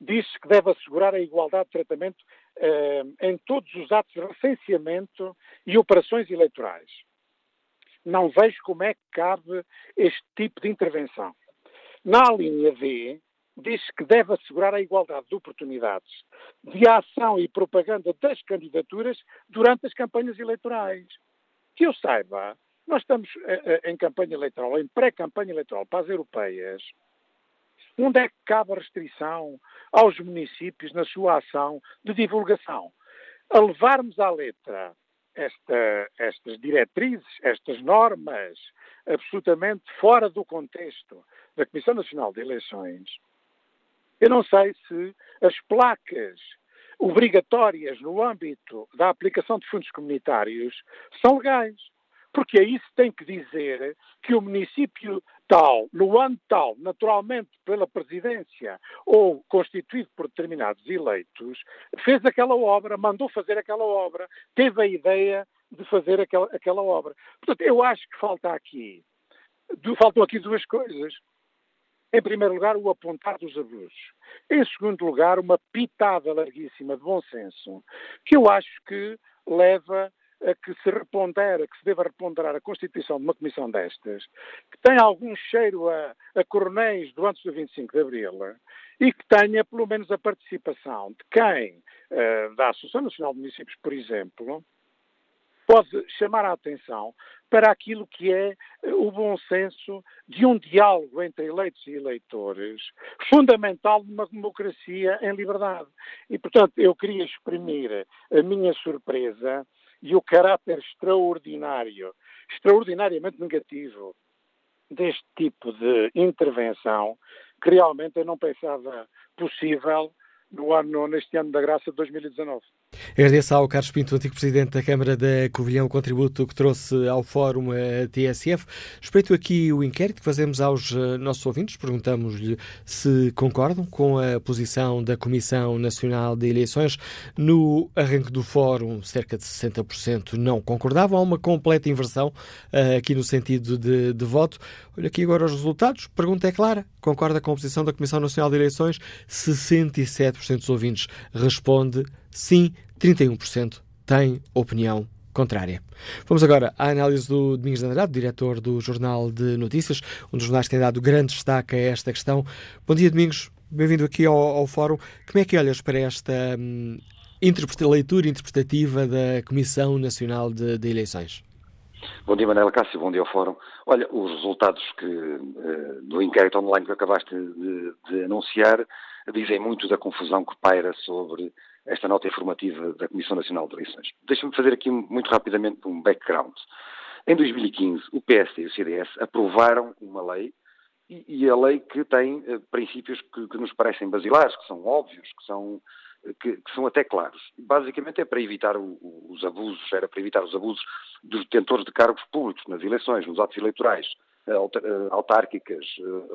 diz que deve assegurar a igualdade de tratamento eh, em todos os atos de recenseamento e operações eleitorais. Não vejo como é que cabe este tipo de intervenção. Na linha D, diz que deve assegurar a igualdade de oportunidades de ação e propaganda das candidaturas durante as campanhas eleitorais. Que eu saiba, nós estamos uh, em campanha eleitoral, em pré-campanha eleitoral para as europeias. Onde é que cabe a restrição aos municípios na sua ação de divulgação? A levarmos à letra esta, estas diretrizes, estas normas, absolutamente fora do contexto da Comissão Nacional de Eleições, eu não sei se as placas obrigatórias no âmbito da aplicação de fundos comunitários são legais. Porque aí se tem que dizer que o município tal, no ano tal, naturalmente pela presidência ou constituído por determinados eleitos, fez aquela obra, mandou fazer aquela obra, teve a ideia de fazer aquela, aquela obra. Portanto, eu acho que falta aqui, faltam aqui duas coisas. Em primeiro lugar, o apontar dos abusos. Em segundo lugar, uma pitada larguíssima de bom senso, que eu acho que leva a que se repondera, que se deva reponderar a constituição de uma comissão destas, que tem algum cheiro a, a coronéis do antes do 25 de Abril e que tenha pelo menos a participação de quem, uh, da Associação Nacional de Municípios, por exemplo, pode chamar a atenção para aquilo que é eh, o bom senso de um diálogo entre eleitos e eleitores, fundamental numa democracia em liberdade. E, portanto, eu queria exprimir a minha surpresa e o caráter extraordinário, extraordinariamente negativo deste tipo de intervenção, que realmente eu não pensava possível no ano, neste ano da graça de 2019. Agradeço ao Carlos Pinto, antigo Presidente da Câmara da Covilhão, o contributo que trouxe ao Fórum a TSF. Respeito aqui o inquérito que fazemos aos eh, nossos ouvintes. Perguntamos-lhe se concordam com a posição da Comissão Nacional de Eleições. No arranque do Fórum, cerca de 60% não concordavam. Há uma completa inversão uh, aqui no sentido de, de voto. Olha aqui agora os resultados. Pergunta é clara. Concorda com a posição da Comissão Nacional de Eleições? 67% dos ouvintes responde sim, 31% têm opinião contrária. Vamos agora à análise do Domingos de Andrade, diretor do Jornal de Notícias, um dos jornais que tem dado grande destaque a esta questão. Bom dia, Domingos. Bem-vindo aqui ao, ao, Fórum. Como é que olhas para esta hum, leitura interpretativa da Comissão Nacional de, de, Eleições? Bom dia, Manela Cássio. Bom dia ao Fórum. Olha, os resultados que, uh, do inquérito online que acabaste de, de anunciar dizem muito da confusão que paira sobre esta nota informativa da Comissão Nacional de Eleições. Deixa-me fazer aqui muito rapidamente um background. Em 2015, o PSD e o CDS aprovaram uma lei e, e a lei que tem uh, princípios que, que, nos parecem basilares, que são óbvios, que são, que, que são até claros. Basicamente é para evitar o, os abusos, era para evitar os abusos dos detentores de cargos públicos nas eleições, nos atos eleitorais, eh, autárquicas,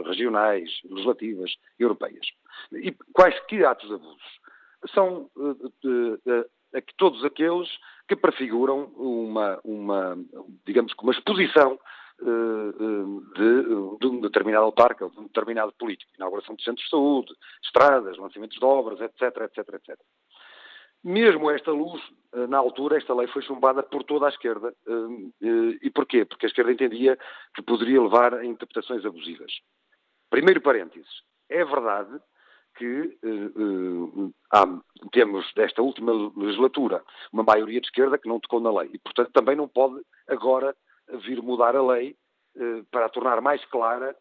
regionais, legislativas, europeias. E quais que atos de abusos? São uh, todos aqueles que prefiguram uma, uma digamos que uma exposição de, de um determinado autarca, de um determinado político. Inauguração de centros de saúde, estradas, lançamentos de obras, etc, etc, etc. Mesmo esta luz, na altura, esta lei foi chumbada por toda a esquerda. E porquê? Porque a esquerda entendia que poderia levar a interpretações abusivas. Primeiro parênteses. É verdade que uh, há, temos, desta última legislatura, uma maioria de esquerda que não tocou na lei. E, portanto, também não pode agora vir mudar a lei uh, para a tornar mais clara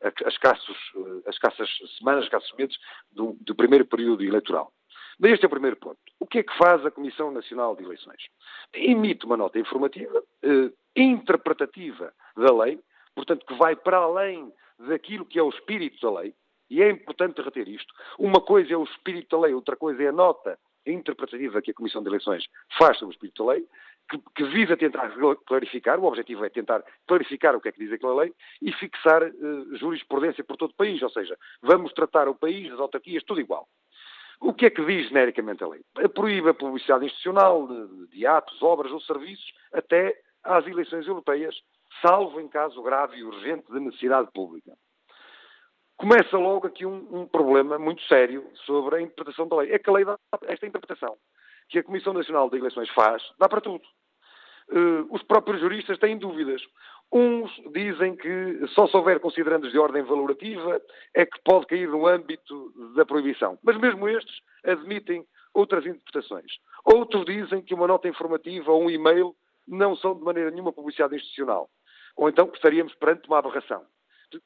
as, escassos, as escassas semanas, escassos meses do, do primeiro período eleitoral. Mas este é o primeiro ponto. O que é que faz a Comissão Nacional de Eleições? Emite uma nota informativa, eh, interpretativa da lei, portanto, que vai para além daquilo que é o espírito da lei, e é importante reter isto. Uma coisa é o espírito da lei, outra coisa é a nota interpretativa que a Comissão de Eleições faz sobre o espírito da lei, que, que, visa tentar clarificar, o objetivo é tentar clarificar o que é que diz aquela lei e fixar uh, jurisprudência por todo o país, ou seja, vamos tratar o país, as autarquias, tudo igual. O que é que diz genericamente a lei? Proíbe a publicidade institucional de, de atos, obras ou serviços até às eleições europeias, salvo em caso grave e urgente de necessidade pública. Começa logo aqui um, um, problema muito sério sobre a interpretação da lei. É que a lei dá esta interpretação que a Comissão Nacional de Eleições faz, dá para tudo. Uh, os próprios juristas têm dúvidas. Uns dizem que só se houver considerandos de ordem valorativa é que pode cair no âmbito da proibição. Mas mesmo estes admitem outras interpretações. Outros dizem que uma nota informativa ou um e-mail não são de maneira nenhuma publicidade institucional ou então estaríamos perante uma aberração.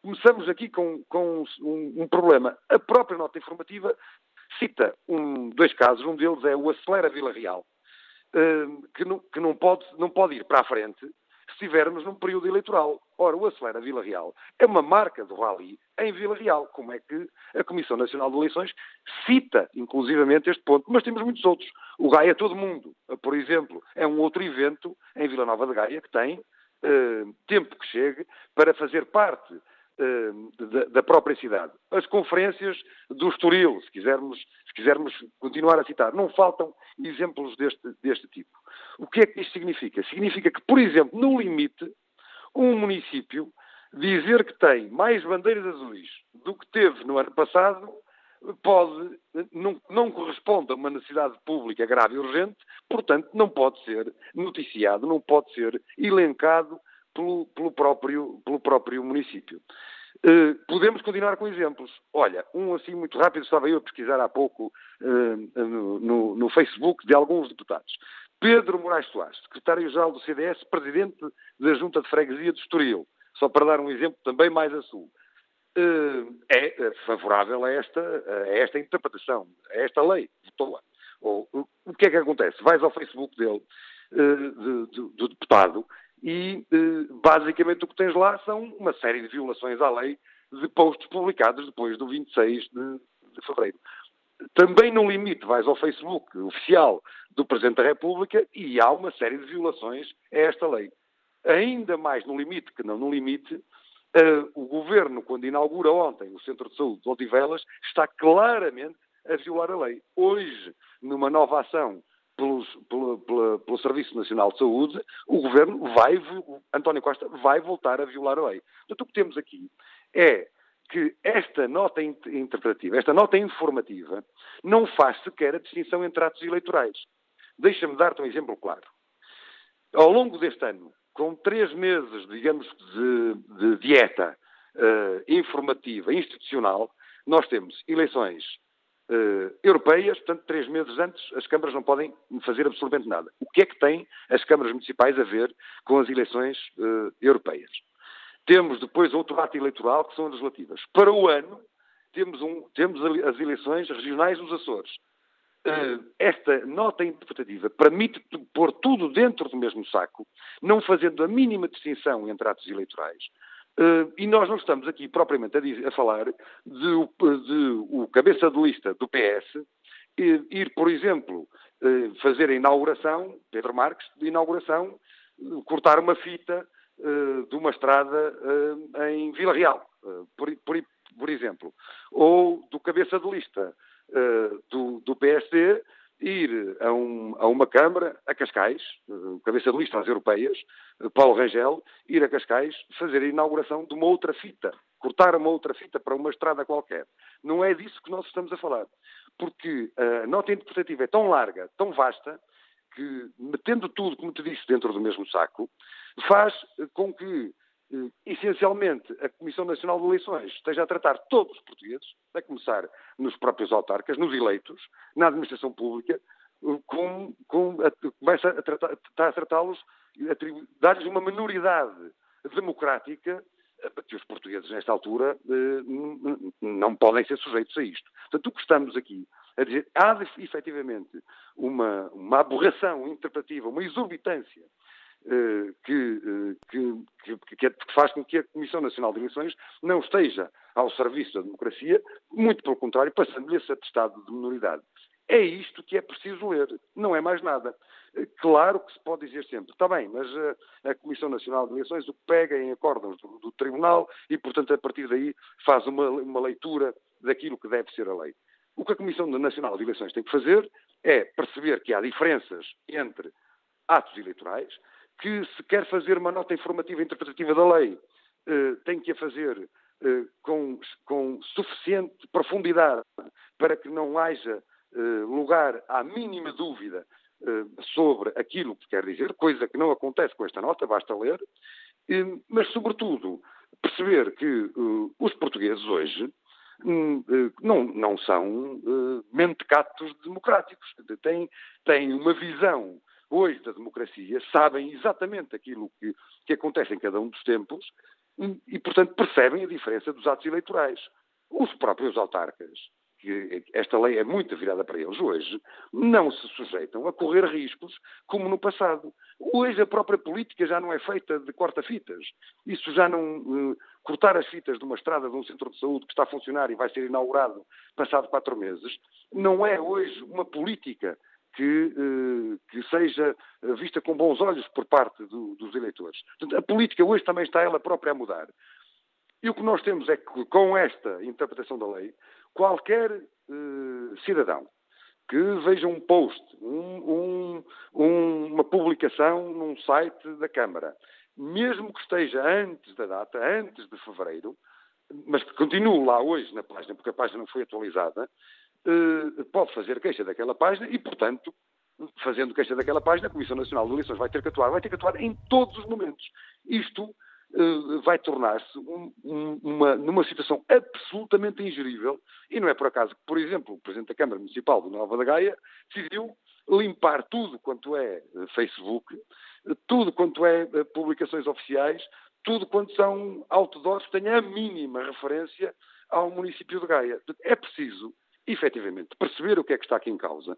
Começamos aqui com, com um, um, problema. A própria nota informativa cita um, dois casos. Um deles é o Acelera Vila Real, uh, que, não, que não, pode, não pode ir para a frente se estivermos num período eleitoral. Ora, o Acelera Vila Real é uma marca do Rally em Vila Real. Como é que a Comissão Nacional de Eleições cita, inclusivamente, este ponto? Mas temos muitos outros. O Gaia Todo Mundo, por exemplo, é um outro evento em Vila Nova de Gaia que tem tempo que chegue para fazer parte da, da, própria cidade. As conferências do Estoril, se quisermos, se quisermos continuar a citar, não faltam exemplos deste, deste tipo. O que é que isto significa? Significa que, por exemplo, no limite, um município dizer que tem mais bandeiras azuis do que teve no ano passado pode, não, não corresponde a uma necessidade pública grave e urgente, portanto, não pode ser noticiado, não pode ser elencado pelo, pelo, próprio, pelo próprio município. Uh, podemos continuar com exemplos. Olha, um assim muito rápido, estava eu a pesquisar há pouco uh, no, no, no, Facebook de alguns deputados. Pedro Moraes Soares, secretário-geral do CDS, presidente da Junta de Freguesia de Estoril, só para dar um exemplo também mais a sul. Eh, é favorável a esta, a esta interpretação, a esta lei. Votou-a. O que é que acontece? Vais ao Facebook dele, eh, do deputado, e eh, basicamente o que tens lá são uma série de violações à lei de postos publicados depois do 26 de, de fevereiro. Também no limite vais ao Facebook oficial do Presidente da República e há uma série de violações a esta lei. Ainda mais no limite que não no limite, o governo, quando inaugura ontem o Centro de Saúde de Odivelas, está claramente a violar a lei. Hoje, numa nova ação pelos, pelo, Serviço Nacional de Saúde, o governo vai, António Costa, vai voltar a violar a lei. Portanto, o que temos aqui é que esta nota interpretativa, esta nota informativa, não faz sequer a distinção entre atos eleitorais. Deixa-me dar-te um exemplo claro. Ao longo deste ano, com três meses, digamos, de, de dieta uh, informativa, institucional, nós temos eleições uh, europeias, portanto, três meses antes, as câmaras não podem fazer absolutamente nada. O que é que têm as câmaras municipais a ver com as eleições uh, europeias? Temos depois outro ato eleitoral, que são as legislativas. Para o ano, temos, um, temos as eleições regionais nos Açores. Uh, esta nota interpretativa permite pôr tudo dentro do mesmo saco, não fazendo a mínima distinção entre atos eleitorais. Uh, e nós não estamos aqui propriamente a, dizer, a falar de, de, o cabeça de lista do PS ir, por exemplo, uh, fazer a inauguração, Pedro Marques, de inauguração, cortar uma fita de uma estrada em Vila Real, por, por, por exemplo, ou do cabeça de lista do, do PSD ir a, um, a, uma Câmara, a Cascais, uh, cabeça de lista às europeias, uh, Paulo Rangel, ir a Cascais fazer a inauguração de uma outra fita, cortar uma outra fita para uma estrada qualquer. Não é disso que nós estamos a falar. Porque a nota interpretativa é tão larga, tão vasta, que, metendo tudo, como te disse, dentro do mesmo saco, faz com que eh, essencialmente, a Comissão Nacional de Eleições esteja a tratar todos os portugueses, a começar nos próprios autarcas, nos eleitos, na administração pública, eh, com, com, a, começa a, tratar, a tratá-los, dar-lhes uma minoridade democrática eh, que os portugueses, nesta altura, não podem ser sujeitos a isto. Portanto, o que estamos aqui a dizer, há efetivamente uma, uma aberração interpretativa, uma exorbitância eh, eh, que, que, que, faz com que a Comissão Nacional de Eleições não esteja ao serviço da democracia, muito pelo contrário, passando-lhe esse atestado de minoridade. É isto que é preciso ler, não é mais nada. Eh, claro que se pode dizer sempre, está bem, mas a, Comissão Nacional de Eleições o pega em acórdãos do, do, Tribunal e, portanto, a partir daí faz uma, uma leitura daquilo que deve ser a lei. O que a Comissão Nacional de Eleições tem que fazer é perceber que há diferenças entre atos eleitorais, que se quer fazer uma nota informativa interpretativa da lei, eh, tem que a fazer eh, com, com, suficiente profundidade para que não haja eh, lugar à mínima dúvida eh, sobre aquilo que quer dizer, coisa que não acontece com esta nota, basta ler, mas, sobretudo, perceber que eh, os portugueses hoje hum, eh, não, não são mentecatos democráticos, têm, têm uma visão hoje da democracia sabem exatamente aquilo que, que acontece em cada um dos tempos e, portanto, percebem a diferença dos atos eleitorais. Os próprios autarcas, que esta lei é muito virada para eles hoje, não se sujeitam a correr riscos como no passado. Hoje a própria política já não é feita de corta-fitas. Isso já não. Uh, cortar as fitas de uma estrada de um centro de saúde que está a funcionar e vai ser inaugurado passado quatro meses, não é hoje uma política que, eh, que, seja vista com bons olhos por parte do, dos eleitores. Portanto, a política hoje também está ela própria a mudar. E o que nós temos é que, com esta interpretação da lei, qualquer uh, cidadão que veja um post, um, um, uma publicação num site da Câmara, mesmo que esteja antes da data, antes de fevereiro, mas que continue lá hoje na página, porque a página não foi atualizada, eh, pode fazer queixa daquela página e, portanto, fazendo queixa daquela página, a Comissão Nacional de Eleições vai ter que atuar, vai ter que atuar em todos os momentos. Isto uh, vai tornar-se um, um, uma, numa situação absolutamente ingerível, e não é por acaso que, por exemplo, o Presidente da Câmara Municipal de Nova da Gaia decidiu limpar tudo quanto é eh, Facebook, tudo quanto é publicações oficiais, tudo quanto são outdoors que tenham a mínima referência ao município de Gaia. É preciso efetivamente, perceber o que é que está aqui em causa,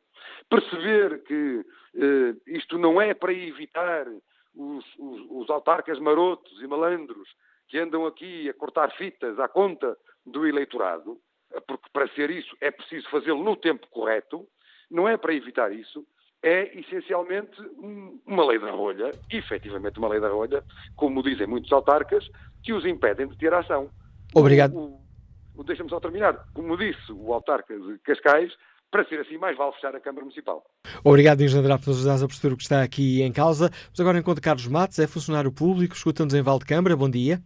perceber que eh, isto não é para evitar os, os, os, autarcas marotos e malandros que andam aqui a cortar fitas à conta do eleitorado, porque para ser isso é preciso fazê-lo no tempo correto, não é para evitar isso, é essencialmente uma lei da rolha, efetivamente uma lei da rolha, como dizem muitos autarcas, que os impedem de ter ação. Obrigado. O, deixa-me só terminar, como disse o autarca de Cascais, para ser assim, mais vale fechar a Câmara Municipal. Obrigado, Engenheiro Andrade, por nos dar a postura que está aqui em causa. Mas agora encontro Carlos Matos, é funcionário público, escuta-nos em Câmara. Bom dia.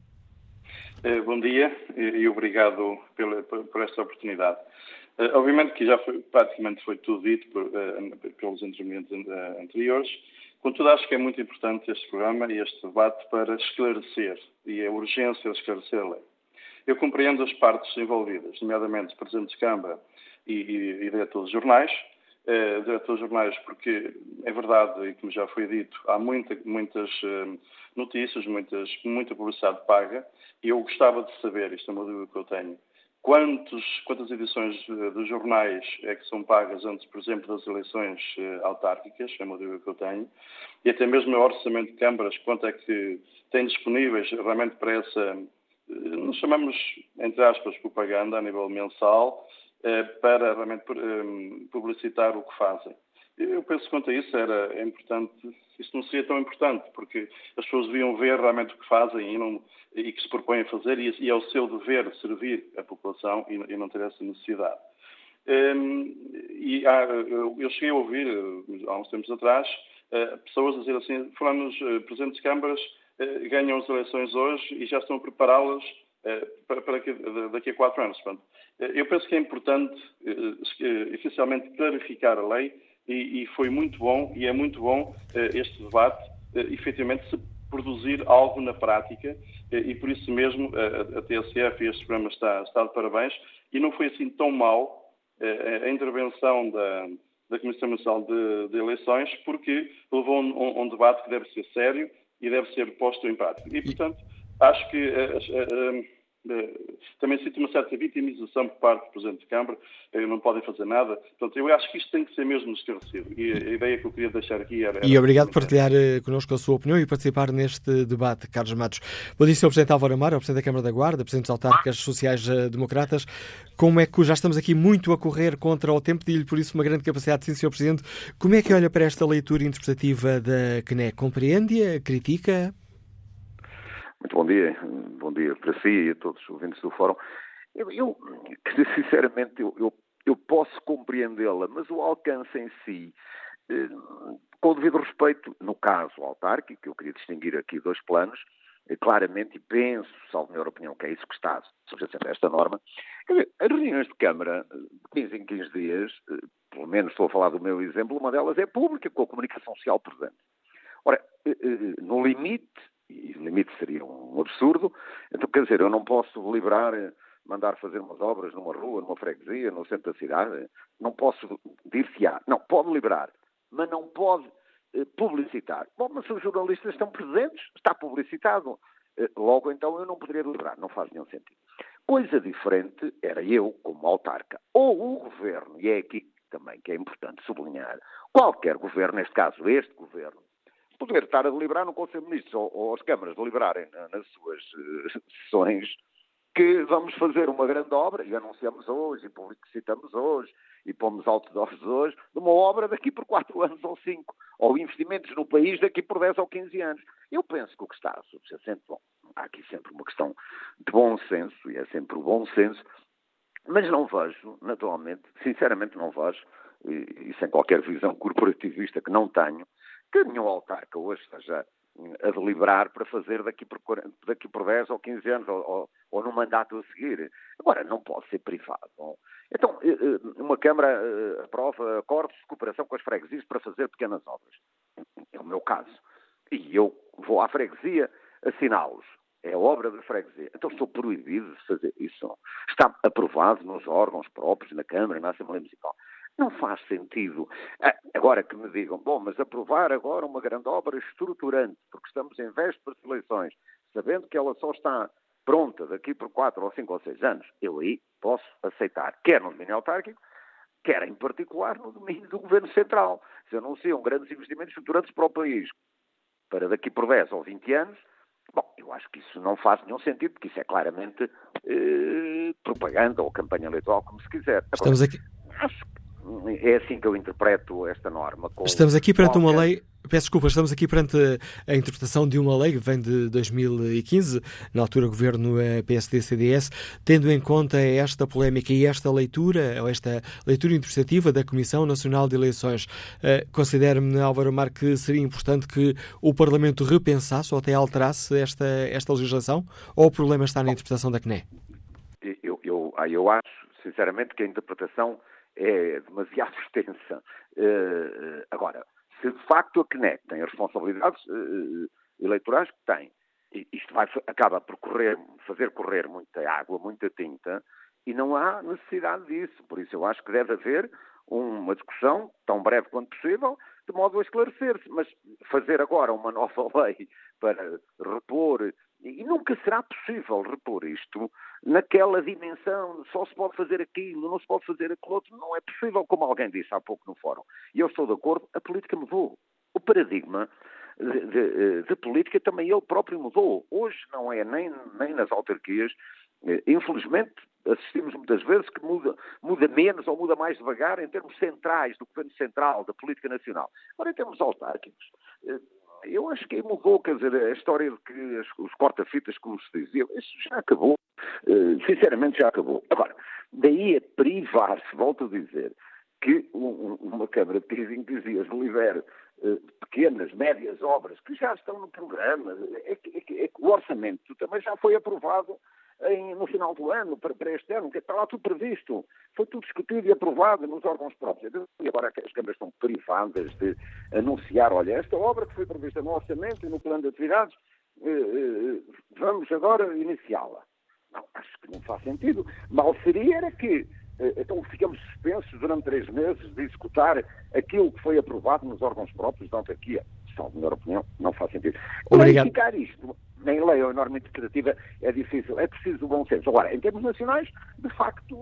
Eh, bom dia e obrigado pela, por esta oportunidade. Uh, obviamente que já foi, praticamente foi tudo dito por, uh, pelos intervenientes anteriores. Contudo, acho que é muito importante este programa e este debate para esclarecer, e a urgência de esclarecer a lei. Eu compreendo as partes envolvidas, nomeadamente presidentes de Câmara e, e, e de jornais, eh, diretores de jornais, porque é verdade, e como já foi dito, há muita, muitas eh, notícias, muitas, muita publicidade paga, e eu gostava de saber, isto é uma dúvida que eu tenho, quantos, quantas edições dos jornais é que são pagas antes, por exemplo, das eleições eh, autárquicas, é uma dúvida que eu tenho, e até mesmo o orçamento de câmaras, quanto é que tem disponíveis realmente para essa, nos chamamos, entre aspas, propaganda a nível mensal, eh, para realmente eh, publicitar o que fazem. Eu penso que quanto a isso era importante, isso não seria tão importante, porque as pessoas deviam ver realmente o que fazem e, não, e que se propõem a fazer, e, é o seu dever servir a população e, não ter essa necessidade. Ehm, e há, eu cheguei a ouvir, há uns tempos atrás, pessoas a dizer assim, falando presidentes de câmaras ganham as eleições hoje e já estão a prepará-las para, para daqui, a quatro anos. Portanto, eu penso que é importante, essencialmente, clarificar a lei e, foi muito bom, e é muito bom este debate, efetivamente, se produzir algo na prática e por isso mesmo a, a TSF e este programa está, está de parabéns e não foi assim tão mal a intervenção da, da Comissão Nacional de, de, Eleições porque levou a um, um, debate que deve ser sério e deve ser posto em prática. E, portanto, acho que também sinto uma certa vitimização por parte do Presidente de Câmara, não podem fazer nada. Portanto, eu acho que isto tem que ser mesmo esclarecido. E a ideia que eu queria deixar aqui era. E obrigado por partilhar eh, connosco a sua opinião e participar neste debate, Carlos Matos. Bom dia, Sr. Presidente Álvaro Amaro, Presidente da Câmara da Guarda, Presidentes autárquicas sociais-democratas. Como é que já estamos aqui muito a correr contra o tempo, de lhe por isso uma grande capacidade, sim, Sr. Presidente. Como é que olha para esta leitura interpretativa da CNE? Compreende-a? Critica? Muito bom dia, bom dia para si e a todos os ouvintes do Fórum. Eu, eu sinceramente, eu, eu, eu posso compreendê-la, mas o alcance em si, eh, com o devido respeito, no caso autárquico, eu queria distinguir aqui dois planos, eh, claramente, e penso, salvo minha opinião, que é isso que está subjacente a esta norma, as reuniões de Câmara, de 15 em 15 dias, eh, pelo menos estou a falar do meu exemplo, uma delas é pública, com a comunicação social presente. Ora, no limite, e o limite seria um absurdo. Então, quer dizer, eu não posso deliberar mandar fazer umas obras numa rua, numa freguesia, no centro da cidade. Não posso dir-se-á. Não, pode liberar, mas não pode eh, publicitar. Bom, mas se os jornalistas estão presentes, está publicitado. Eh, logo, então, eu não poderia deliberar. Não faz nenhum sentido. Coisa diferente era eu, como autarca, ou o governo, e é aqui também que é importante sublinhar, qualquer governo, neste caso este governo, poder estar a deliberar no Conselho de Ministros ou, ou as câmaras deliberarem nas suas uh, sessões que vamos fazer uma grande obra, e anunciamos hoje, e publicitamos hoje, e pomos outdoors hoje, de uma obra daqui por 4 anos ou 5, ou investimentos no país daqui por 10 ou 15 anos. Eu penso que o que está subjacente, bom, há aqui sempre uma questão de bom senso, e é sempre o bom senso, mas não vejo, naturalmente, sinceramente não vejo, e, e sem qualquer visão corporativista que não tenho, que nenhum autarca hoje esteja a deliberar para fazer daqui por, daqui por 10 ou 15 anos, ou, ou, ou no mandato a seguir. Agora, não pode ser privado. Então, eh, eh, uma Câmara eh, aprova acordos de cooperação com as freguesias para fazer pequenas obras. É o meu caso. E eu vou à freguesia assiná-los. É obra da freguesia. Então estou proibido de fazer isso. Está aprovado nos órgãos próprios, na Câmara, na Assembleia Municipal. Não faz sentido. Ah, agora que me digam, bom, mas aprovar agora uma grande obra estruturante, porque estamos em vésperas de eleições, sabendo que ela só está pronta daqui por quatro ou cinco ou seis anos, eu aí posso aceitar, quer no domínio autárquico, quer em particular no domínio do Governo Central. Se anunciam grandes investimentos estruturantes para o país para daqui por 10 ou 20 anos, bom, eu acho que isso não faz nenhum sentido, porque isso é claramente eh, propaganda ou campanha eleitoral, como se quiser. Agora, Estamos aqui. Acho é assim que eu interpreto esta norma. Estamos aqui perante qualquer... uma lei. Peço desculpa, estamos aqui perante a, interpretação de uma lei que vem de 2015, na altura governo eh, PSD-CDS, tendo em conta esta polémica e esta leitura, ou esta leitura interpretativa da Comissão Nacional de Eleições. Uh, Considera-me, Álvaro Mar, que seria importante que o Parlamento repensasse ou até alterasse esta, esta legislação? Ou o problema está na interpretação da CNE? Eu, eu, eu acho sinceramente que a interpretação é demasiado extensa. Uh, agora, se de facto a CNEC tem as responsabilidades uh, eleitorais que tem, isto vai, acaba por correr, fazer correr muita água, muita tinta, e não há necessidade disso. Por isso eu acho que deve haver uma discussão, tão breve quanto possível, de modo a esclarecer-se. Mas fazer agora uma nova lei para repor, e nunca será possível repor isto naquela dimensão, só se pode fazer aquilo, não se pode fazer aquilo outro, não é possível, como alguém disse há pouco no fórum. E eu estou de acordo, a política mudou. O paradigma de, de, de, política também ele próprio mudou. Hoje não é nem, nem nas autarquias. Eh, infelizmente, assistimos muitas vezes que muda, muda menos ou muda mais devagar em termos centrais, do governo central, da política nacional. Agora, em termos autárquicos, eh, eu acho que mudou, quer dizer, a história de que os corta-fitas, como se dizia, isso já acabou. Eh, sinceramente, já acabou. Agora, daí a privar-se, volto a dizer, que uma Câmara de Crising dizia, libere eh, pequenas, médias obras que já estão no programa, é que, é que, é que o orçamento também já foi aprovado em, no final do ano, para, para este ano, que está lá tudo previsto. Foi tudo discutido e aprovado nos órgãos próprios. E agora as câmaras estão privadas de anunciar, olha, esta obra que foi prevista no orçamento e no plano de atividades, eh, eh, vamos agora iniciá-la. Não, acho que não faz sentido. Mal seria era que eh, então ficamos suspensos durante três meses de executar aquilo que foi aprovado nos órgãos próprios da autarquia. Salvo minha opinião, não faz sentido. Obrigado. Verificar isto nem lei ou norma interpretativa é difícil. É preciso o bom senso. Agora, em termos nacionais, de facto,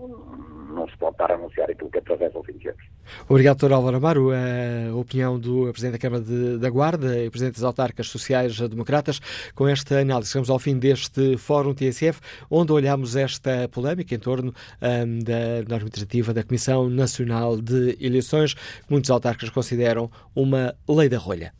não se pode estar a anunciar aquilo que atravessa o fim de anos. Obrigado, Dr. Álvaro Amaro. A opinião do Presidente da Câmara de, da Guarda e Presidente das Autarcas Sociais Democratas. Com esta análise, chegamos ao fim deste Fórum TSF, onde olhamos esta polémica em torno um, da norma interpretativa da Comissão Nacional de Eleições, que muitos autarcas consideram uma lei da rolha.